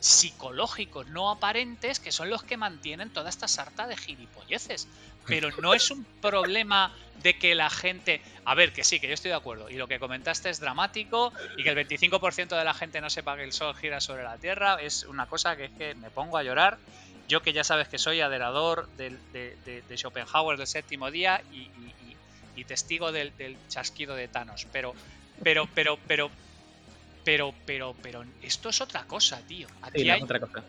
psicológicos no aparentes que son los que mantienen toda esta sarta de gilipolleces. (laughs) Pero no es un problema de que la gente... A ver, que sí, que yo estoy de acuerdo. Y lo que comentaste es dramático y que el 25% de la gente no sepa que el Sol gira sobre la Tierra es una cosa que es que me pongo a llorar. Yo que ya sabes que soy aderador de, de, Schopenhauer del séptimo día y, testigo del, del, chasquido de Thanos. Pero, pero, pero, pero, pero, pero, pero esto es otra cosa, tío. Aquí hay... otra cosa.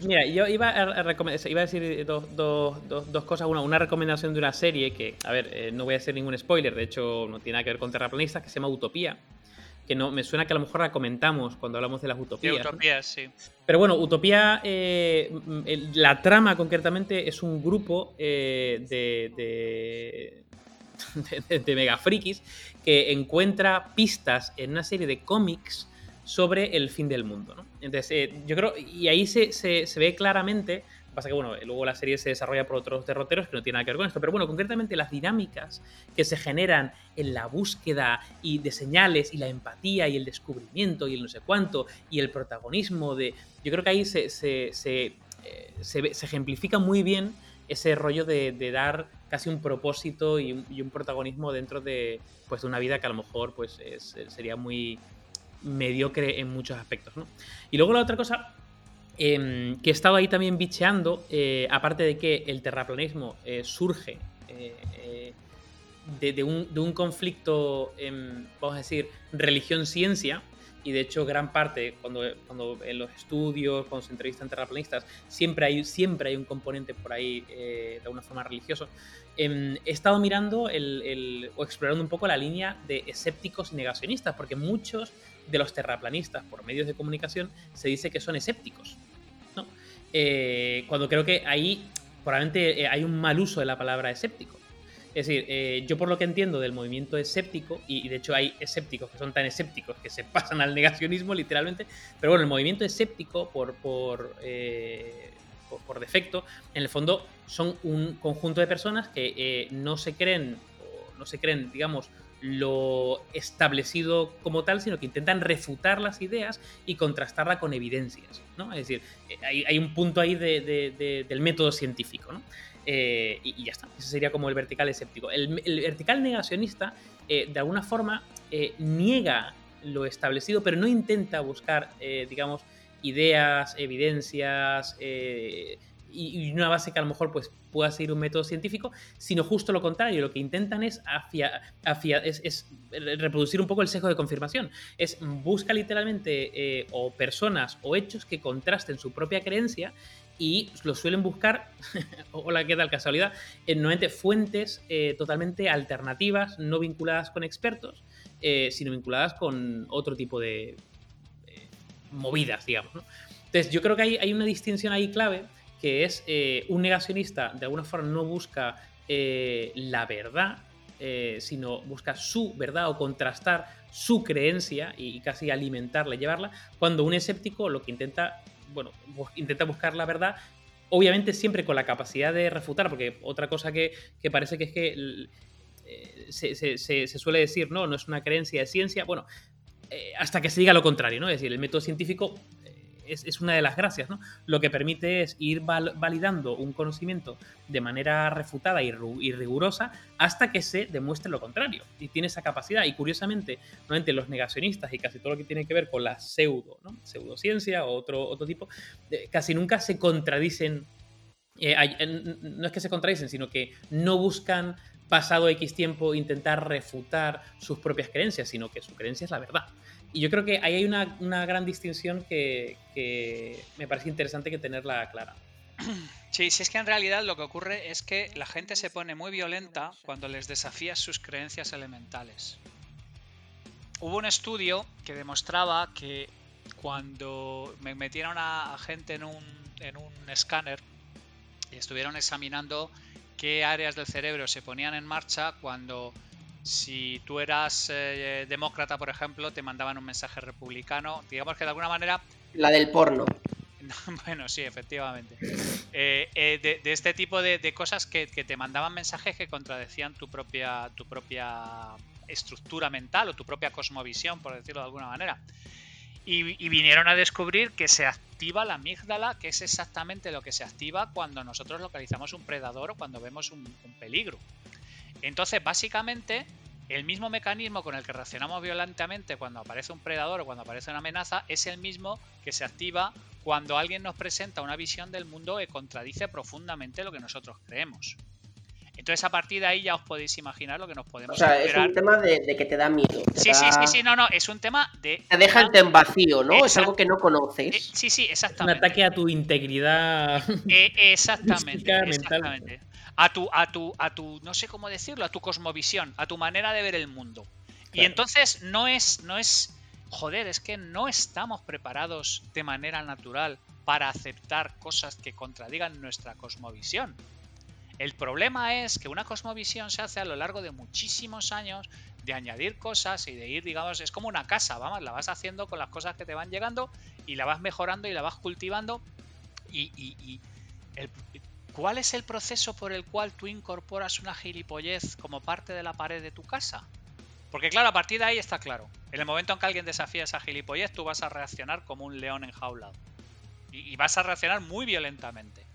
mira, yo iba a, iba a decir dos, cosas. Una, una recomendación de una serie que, a ver, eh, no voy a hacer ningún spoiler, de hecho no tiene nada que ver con terraplanistas, que se llama Utopía. Que no, me suena que a lo mejor la comentamos cuando hablamos de las utopías. Sí, utopías, sí. Pero bueno, Utopía, eh, la trama concretamente es un grupo eh, de de, (laughs) mega frikis que encuentra pistas en una serie de cómics sobre el fin del mundo. Entonces, eh, yo creo, y ahí se, se, ve claramente, pasa que bueno, luego la serie se desarrolla por otros derroteros que no tienen nada que ver con esto, pero bueno, concretamente las dinámicas que se generan en la búsqueda y de señales y la empatía y el descubrimiento y el no sé cuánto y el protagonismo de... Yo creo que ahí se, se, se, eh, se ejemplifica muy bien ese rollo de, dar casi un propósito y un, protagonismo dentro de, pues, de una vida que a lo mejor pues, sería muy mediocre en muchos aspectos. Y luego la otra cosa em, que he estado ahí también bicheando, eh, aparte de que el terraplanismo eh, surge eh, de, un, de, un, conflicto, em, vamos a decir, religión-ciencia, y de hecho gran parte, cuando, cuando en los estudios, cuando se entrevistan terraplanistas, siempre hay, siempre hay un componente por ahí eh, de una forma religiosa. Em, he estado mirando el, o explorando un poco la línea de escépticos y negacionistas, porque muchos de los terraplanistas por medios de comunicación se dice que son escépticos. ¿no? Eh, cuando creo que ahí probablemente eh, hay un mal uso de la palabra escéptico. Es decir, eh, yo por lo que entiendo del movimiento escéptico, y, de hecho hay escépticos que son tan escépticos que se (laughs) pasan al negacionismo literalmente, pero bueno, el movimiento escéptico por, por, eh, por, defecto, en el fondo son un conjunto de personas que eh, no se creen, o no se creen, digamos, lo establecido como tal, sino que intentan refutar las ideas y contrastarla con evidencias. ¿no? Es decir, hay, un punto ahí del método científico. ¿no? Eh, y, ya está. Ese sería como el vertical escéptico. El, vertical negacionista, eh, de alguna forma, eh, niega lo establecido, pero no intenta buscar, digamos, ideas, evidencias y, una base que a lo mejor pues, pueda seguir un método científico, sino justo lo contrario. Lo que intentan es, es, reproducir un poco el sesgo de confirmación. Es busca literalmente o personas o hechos que contrasten su propia creencia y lo suelen buscar, (laughs) hola, ¿qué tal casualidad? En nuevamente fuentes eh, totalmente alternativas, no vinculadas con expertos, eh, sino vinculadas con otro tipo de eh, movidas, digamos. Entonces, yo creo que hay, hay, una distinción ahí clave, que es un negacionista de alguna forma no busca la verdad, sino busca su verdad o contrastar su creencia y, y casi alimentarla, llevarla, cuando un escéptico lo que intenta bueno, intenta buscar la verdad, obviamente siempre con la capacidad de refutar, porque otra cosa que, parece que es que eh, se, suele decir, no, no es una creencia de ciencia, bueno, eh, hasta que se diga lo contrario, ¿no? Es decir, el método científico es, una de las gracias, ¿no? Lo que permite es ir validando un conocimiento de manera refutada y, rigurosa hasta que se demuestre lo contrario. Y tiene esa capacidad. Y curiosamente, normalmente los negacionistas y casi todo lo que tiene que ver con la pseudo, ¿no? pseudociencia o otro, otro tipo, casi nunca se contradicen. Eh, no es que se contradicen, sino que no buscan pasado X tiempo intentar refutar sus propias creencias, sino que su creencia es la verdad. Y yo creo que ahí hay una, gran distinción que, me parece interesante que tenerla clara. (clears throat) Sí, si es que en realidad lo que ocurre es que la gente se pone muy violenta cuando les desafías sus creencias elementales. Hubo un estudio que demostraba que cuando me metieron a, gente en un, en un escáner y estuvieron examinando qué áreas del cerebro se ponían en marcha cuando si tú eras eh, demócrata, por ejemplo, te mandaban un mensaje republicano. Digamos que de alguna manera... La del porno. (laughs) bueno, sí, efectivamente. Eh, eh, de, este tipo de, cosas que, te mandaban mensajes que contradecían tu propia, tu propia estructura mental o tu propia cosmovisión, por decirlo de alguna manera. Y, vinieron a descubrir que se activa la amígdala, que es exactamente lo que se activa cuando nosotros localizamos un predador o cuando vemos un peligro. Entonces, básicamente, el mismo mecanismo con el que reaccionamos violentamente cuando aparece un predador o cuando aparece una amenaza es el mismo que se activa cuando alguien nos presenta una visión del mundo que contradice profundamente lo que nosotros creemos. Entonces, a partir de ahí ya os podéis imaginar lo que nos podemos O sea, es un tema de, que te da miedo. sí, sí, sí, sí, no, no, es un tema de... Te deja en vacío, ¿no? Es algo que no conoces. Eh, sí, sí, exactamente. Un ataque a tu integridad. (laughs) Eh, exactamente, exactamente. A tu, a tu, a tu, no sé cómo decirlo, a tu cosmovisión, a tu manera de ver el mundo. Y entonces no es, no es, joder, es que no estamos preparados de manera natural para aceptar cosas que contradigan nuestra cosmovisión. El problema es que una cosmovisión se hace a lo largo de muchísimos años de añadir cosas y de ir, digamos, es como una casa, vamos, la vas haciendo con las cosas que te van llegando y la vas mejorando y la vas cultivando. Y, ¿cuál es el proceso por el cual tú incorporas una gilipollez como parte de la pared de tu casa? Porque claro, a partir de ahí está claro. En el momento en que alguien desafía esa gilipollez, tú vas a reaccionar como un león enjaulado. y vas a reaccionar muy violentamente.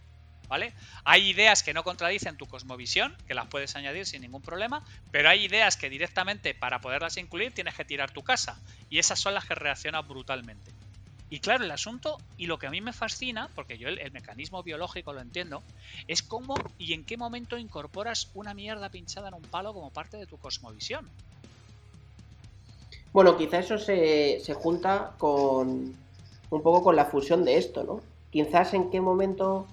¿Vale? Hay ideas que no contradicen tu cosmovisión, que las puedes añadir sin ningún problema, pero hay ideas que directamente para poderlas incluir tienes que tirar tu casa, y esas son las que reaccionan brutalmente. Y claro, el asunto, y lo que a mí me fascina, porque yo el, mecanismo biológico lo entiendo, es cómo y en qué momento incorporas una mierda pinchada en un palo como parte de tu cosmovisión. Bueno, quizá eso se, se junta con un poco con la fusión de esto, ¿no? Quizás en qué momento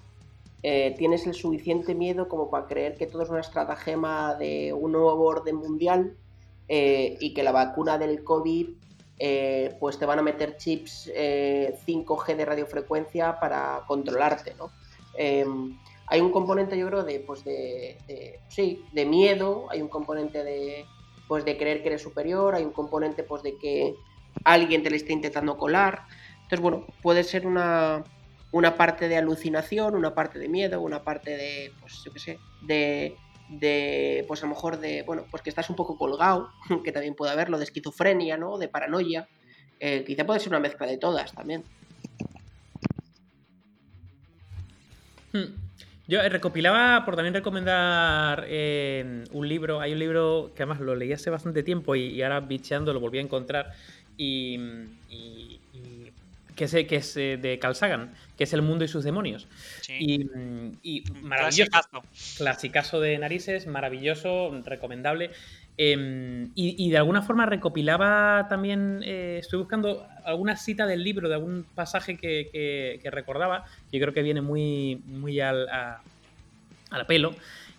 eh, tienes el suficiente miedo como para creer que todo es una estratagema de un nuevo orden mundial eh, y que la vacuna del COVID eh, pues te van a meter chips 5G de radiofrecuencia para controlarte, ¿no? Em, hay un componente, yo creo, de, pues de, sí, de miedo, hay un componente de, pues de creer que eres superior, hay un componente pues de que alguien te le está intentando colar. Entonces, bueno, puede ser una, una parte de alucinación, una parte de miedo, una parte de, pues yo qué sé, de, de, pues a lo mejor de, bueno, pues que estás un poco colgado, (laughs) que también puede haberlo, de esquizofrenia, ¿no? De paranoia. Eh, quizá puede ser una mezcla de todas también. Hmm. Yo eh, recopilaba por también recomendar eh, un libro. Hay un libro que además lo leí hace bastante tiempo y, ahora bicheando lo volví a encontrar. y, que es, que es eh, de Carl Sagan, que es El mundo y sus demonios. Y, y, maravilloso. Clasicazo. de narices, maravilloso, recomendable. Em, y, de alguna forma recopilaba también, eh, estoy buscando alguna cita del libro, de algún pasaje que, recordaba, que creo que viene muy, muy al, a, al pelo.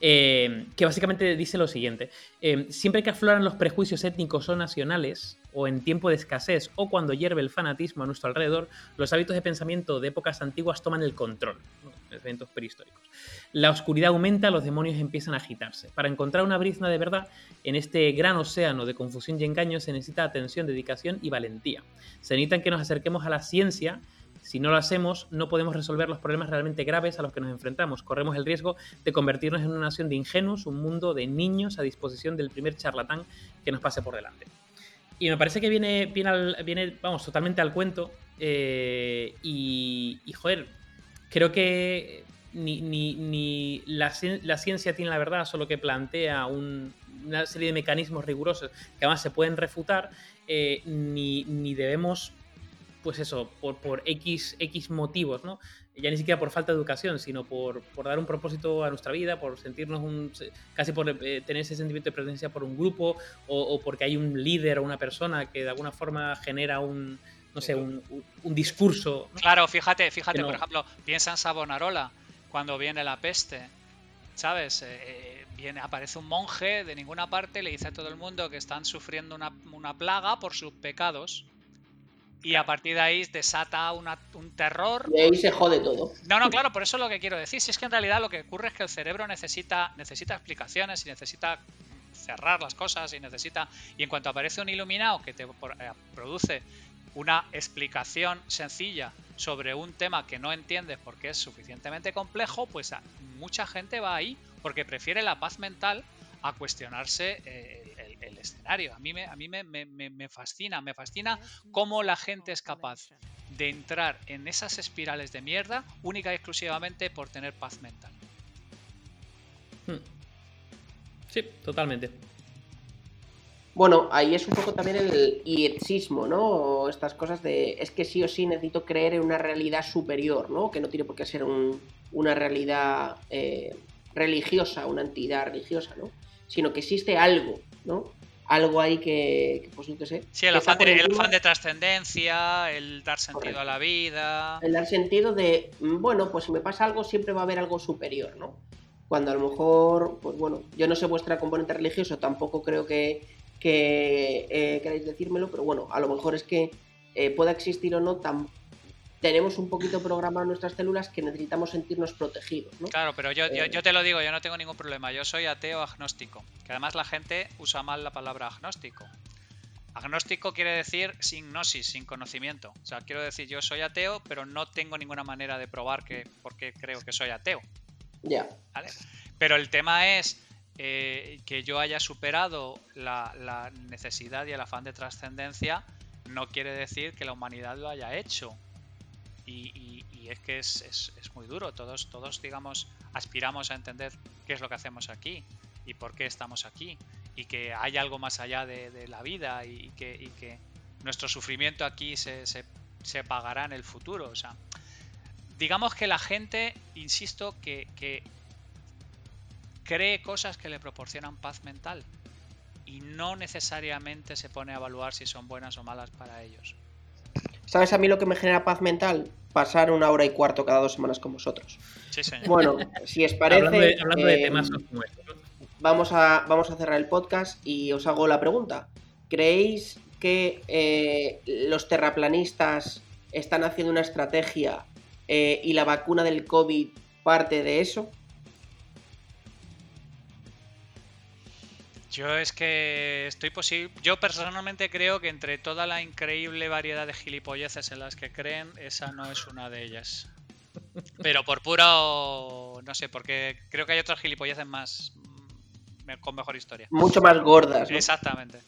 Eh, que básicamente dice lo siguiente. Eh, siempre que afloran los prejuicios étnicos o nacionales, o en tiempo de escasez, o cuando hierve el fanatismo a nuestro alrededor, los hábitos de pensamiento de épocas antiguas toman el control, eventos prehistóricos. La oscuridad aumenta, los demonios empiezan a agitarse. Para encontrar una brizna de verdad, en este gran océano de confusión y engaño se necesita atención, dedicación y valentía. Se necesitan que nos acerquemos a la ciencia, si no lo hacemos, no podemos resolver los problemas realmente graves a los que nos enfrentamos. Corremos el riesgo de convertirnos en una nación de ingenuos, un mundo de niños a disposición del primer charlatán que nos pase por delante. Y me parece que viene, viene, viene vamos, totalmente al cuento. Eh, y, joder, creo que ni, la, ciencia tiene la verdad, solo que plantea una serie de mecanismos rigurosos que además se pueden refutar, eh, ni debemos pues eso, por, por X, X motivos, ¿no? Ya ni siquiera por falta de educación, sino por, dar un propósito a nuestra vida, por sentirnos un, casi por eh, tener ese sentimiento de presencia por un grupo o, porque hay un líder o una persona que de alguna forma genera un, no sé, un, discurso. Claro, fíjate, fíjate, por ejemplo, piensa en Savonarola cuando viene la peste. ¿Sabes? Eh, eh, viene, aparece un monje de ninguna parte, le dice a todo el mundo que están sufriendo una, una plaga por sus pecados. Y a partir de ahí desata una- un terror. Y ahí se jode todo. No, no, claro, por eso es lo que quiero decir. Si es que en realidad lo que ocurre es que el cerebro necesita, necesita explicaciones y necesita cerrar las cosas y necesita. Y en cuanto aparece un iluminado que te eh, produce una explicación sencilla sobre un tema que no entiendes porque es suficientemente complejo, pues mucha gente va ahí porque prefiere la paz mental a cuestionarse eh, el, escenario. A mí, me, a mí me, me- me- fascina, me fascina cómo la gente es capaz de entrar en esas espirales de mierda única y exclusivamente por tener paz mental. Hmm. Sí, totalmente. Bueno, ahí es un poco también el ietsismo, ¿no? O estas cosas de es que sí o sí necesito creer en una realidad superior, ¿no? Que no tiene por qué ser un- una realidad eh, religiosa, una entidad religiosa, ¿no? Sino que existe algo, ¿no? Algo ahí que, que, pues yo qué sé. Sí, el afán, de, el encima. afán de trascendencia, el dar sentido Correcto. a la vida. El dar sentido de, mm, bueno, pues si me pasa algo, siempre va a haber algo superior, ¿no? Cuando a lo mejor, pues bueno, yo no sé vuestra componente religioso, tampoco creo que, que eh, queráis decírmelo, pero bueno, a lo mejor es que eh, pueda existir o no, tam- tenemos un poquito programadas nuestras células que necesitamos sentirnos protegidos, ¿no? Claro, pero yo, yo, Eh. yo te lo digo, yo no tengo ningún problema. Yo soy ateo agnóstico. Que además la gente usa mal la palabra agnóstico. Agnóstico quiere decir sin gnosis, sin conocimiento. O sea, quiero decir, yo soy ateo, pero no tengo ninguna manera de probar que por qué creo que soy ateo. Ya, ¿vale? Pero el tema es eh, que yo haya superado la, la necesidad y el afán de trascendencia, no quiere decir que la humanidad lo haya hecho. Y, y- y es que es, es- muy duro. Todos, todos, digamos, aspiramos a entender qué es lo que hacemos aquí y por qué estamos aquí. Y que hay algo más allá de, de la vida y, que, y que nuestro sufrimiento aquí se, se- se pagará en el futuro. O sea, digamos que la gente, insisto, que, que cree cosas que le proporcionan paz mental y no necesariamente se pone a evaluar si son buenas o malas para ellos. ¿Sabes a mí lo que me genera paz mental? Pasar una hora y cuarto cada dos semanas con vosotros. Sí, señor. Bueno, si os parece... hablando de, hablando de temas como estos, vamos a, vamos a cerrar el podcast y os hago la pregunta. ¿Creéis que eh, los terraplanistas están haciendo una estrategia eh, y la vacuna del COVID parte de eso? Yo es que estoy posible. Yo personalmente creo que entre toda la increíble variedad de gilipolleces en las que creen, esa no es una de ellas. Pero por puro. No sé, porque creo que hay otras gilipolleces más. mm, con mejor historia. Mucho más gordas, ¿no? Exactamente.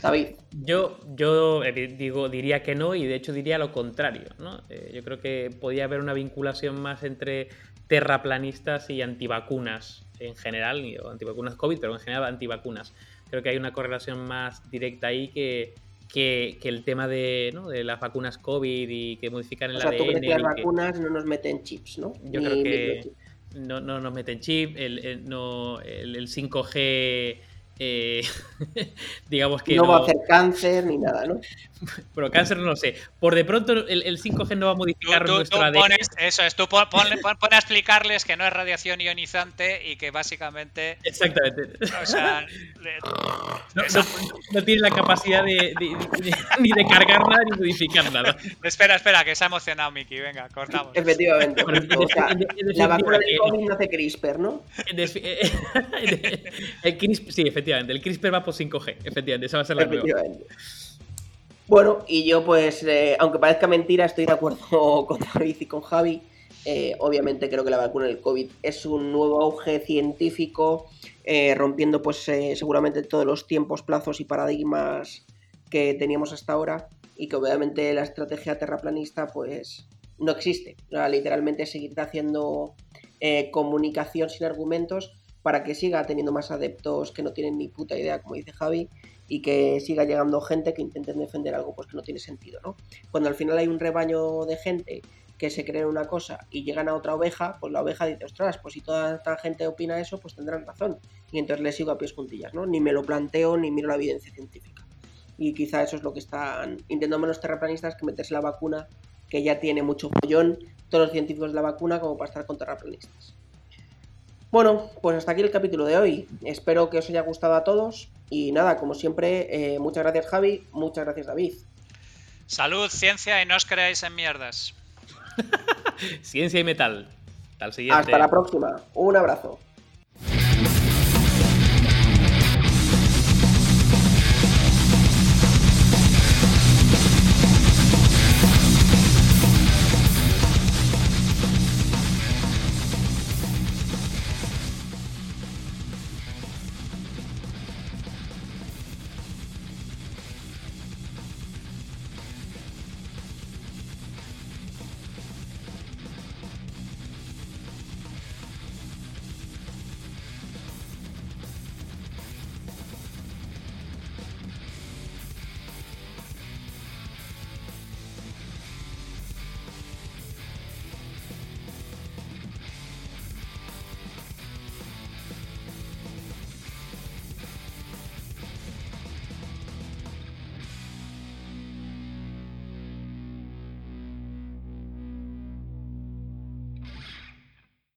David. Yo, yo eh, di- digo, diría que no y de hecho diría lo contrario. ¿no? Eh, yo creo que podía haber una vinculación más entre terraplanistas y antivacunas en general, o antivacunas COVID, pero en general antivacunas. Creo que hay una correlación más directa ahí que, que, que el tema de, ¿no? de las vacunas COVID y que modifican el O sea, tú crees ADN. que las que- vacunas no nos meten chips, ¿no? Yo Ni creo que no, no nos meten chip, el, el- no, el, el 5G, eh, (laughs) digamos que no, no, va a hacer cáncer ni nada, ¿no? pero cáncer no lo sé. Por de pronto el, el 5G no va a modificar tú- nuestro tú ADN. pones, eso es, tú pon, ponle- pon- pon a explicarles que no es radiación ionizante y que básicamente, Exactamente. o sea, (laughs) le- No, no- no tiene la capacidad de, de- de- ni de cargar nada ni modificar nada. espera, espera, que se ha emocionado Miki, venga, cortamos. Efectivamente. Bueno, O sea, la vacuna del eh, COVID no hace CRISPR, ¿no? (laughs) el CRISPR, sí, efectivamente. El CRISPR va por 5G. Efectivamente, esa va a ser la nueva. Efectivamente. Bueno, y yo pues, eh, aunque parezca mentira, estoy de acuerdo (laughs) con David y con Javi. Eh, obviamente creo que la vacuna del COVID es un nuevo auge científico, eh, rompiendo pues eh, seguramente todos los tiempos, plazos y paradigmas que teníamos hasta ahora y que obviamente la estrategia terraplanista pues no existe. Literalmente seguir haciendo comunicación sin argumentos para que siga teniendo más adeptos que no tienen ni puta idea, como dice Javi, y que siga llegando gente que intenten defender algo pues que no tiene sentido, ¿no? Cuando al final hay un rebaño de gente que se cree en una cosa y llegan a otra oveja, pues la oveja dice, ostras, pues si toda esta gente opina eso, pues tendrán razón. Y entonces le sigo a pies juntillas, ¿no? Ni me lo planteo ni miro la evidencia científica. Y quizá eso es lo que están intentando los terraplanistas, que meterse la vacuna, que ya tiene mucho follón, todos los científicos de la vacuna como para estar con terraplanistas. Bueno, pues hasta aquí el capítulo de hoy. Espero que os haya gustado a todos. Y nada, como siempre, eh, muchas gracias Javi, muchas gracias David. Salud, ciencia y no os creáis en mierdas. (laughs) Ciencia y metal. Hasta el siguiente. Hasta la próxima. Un abrazo.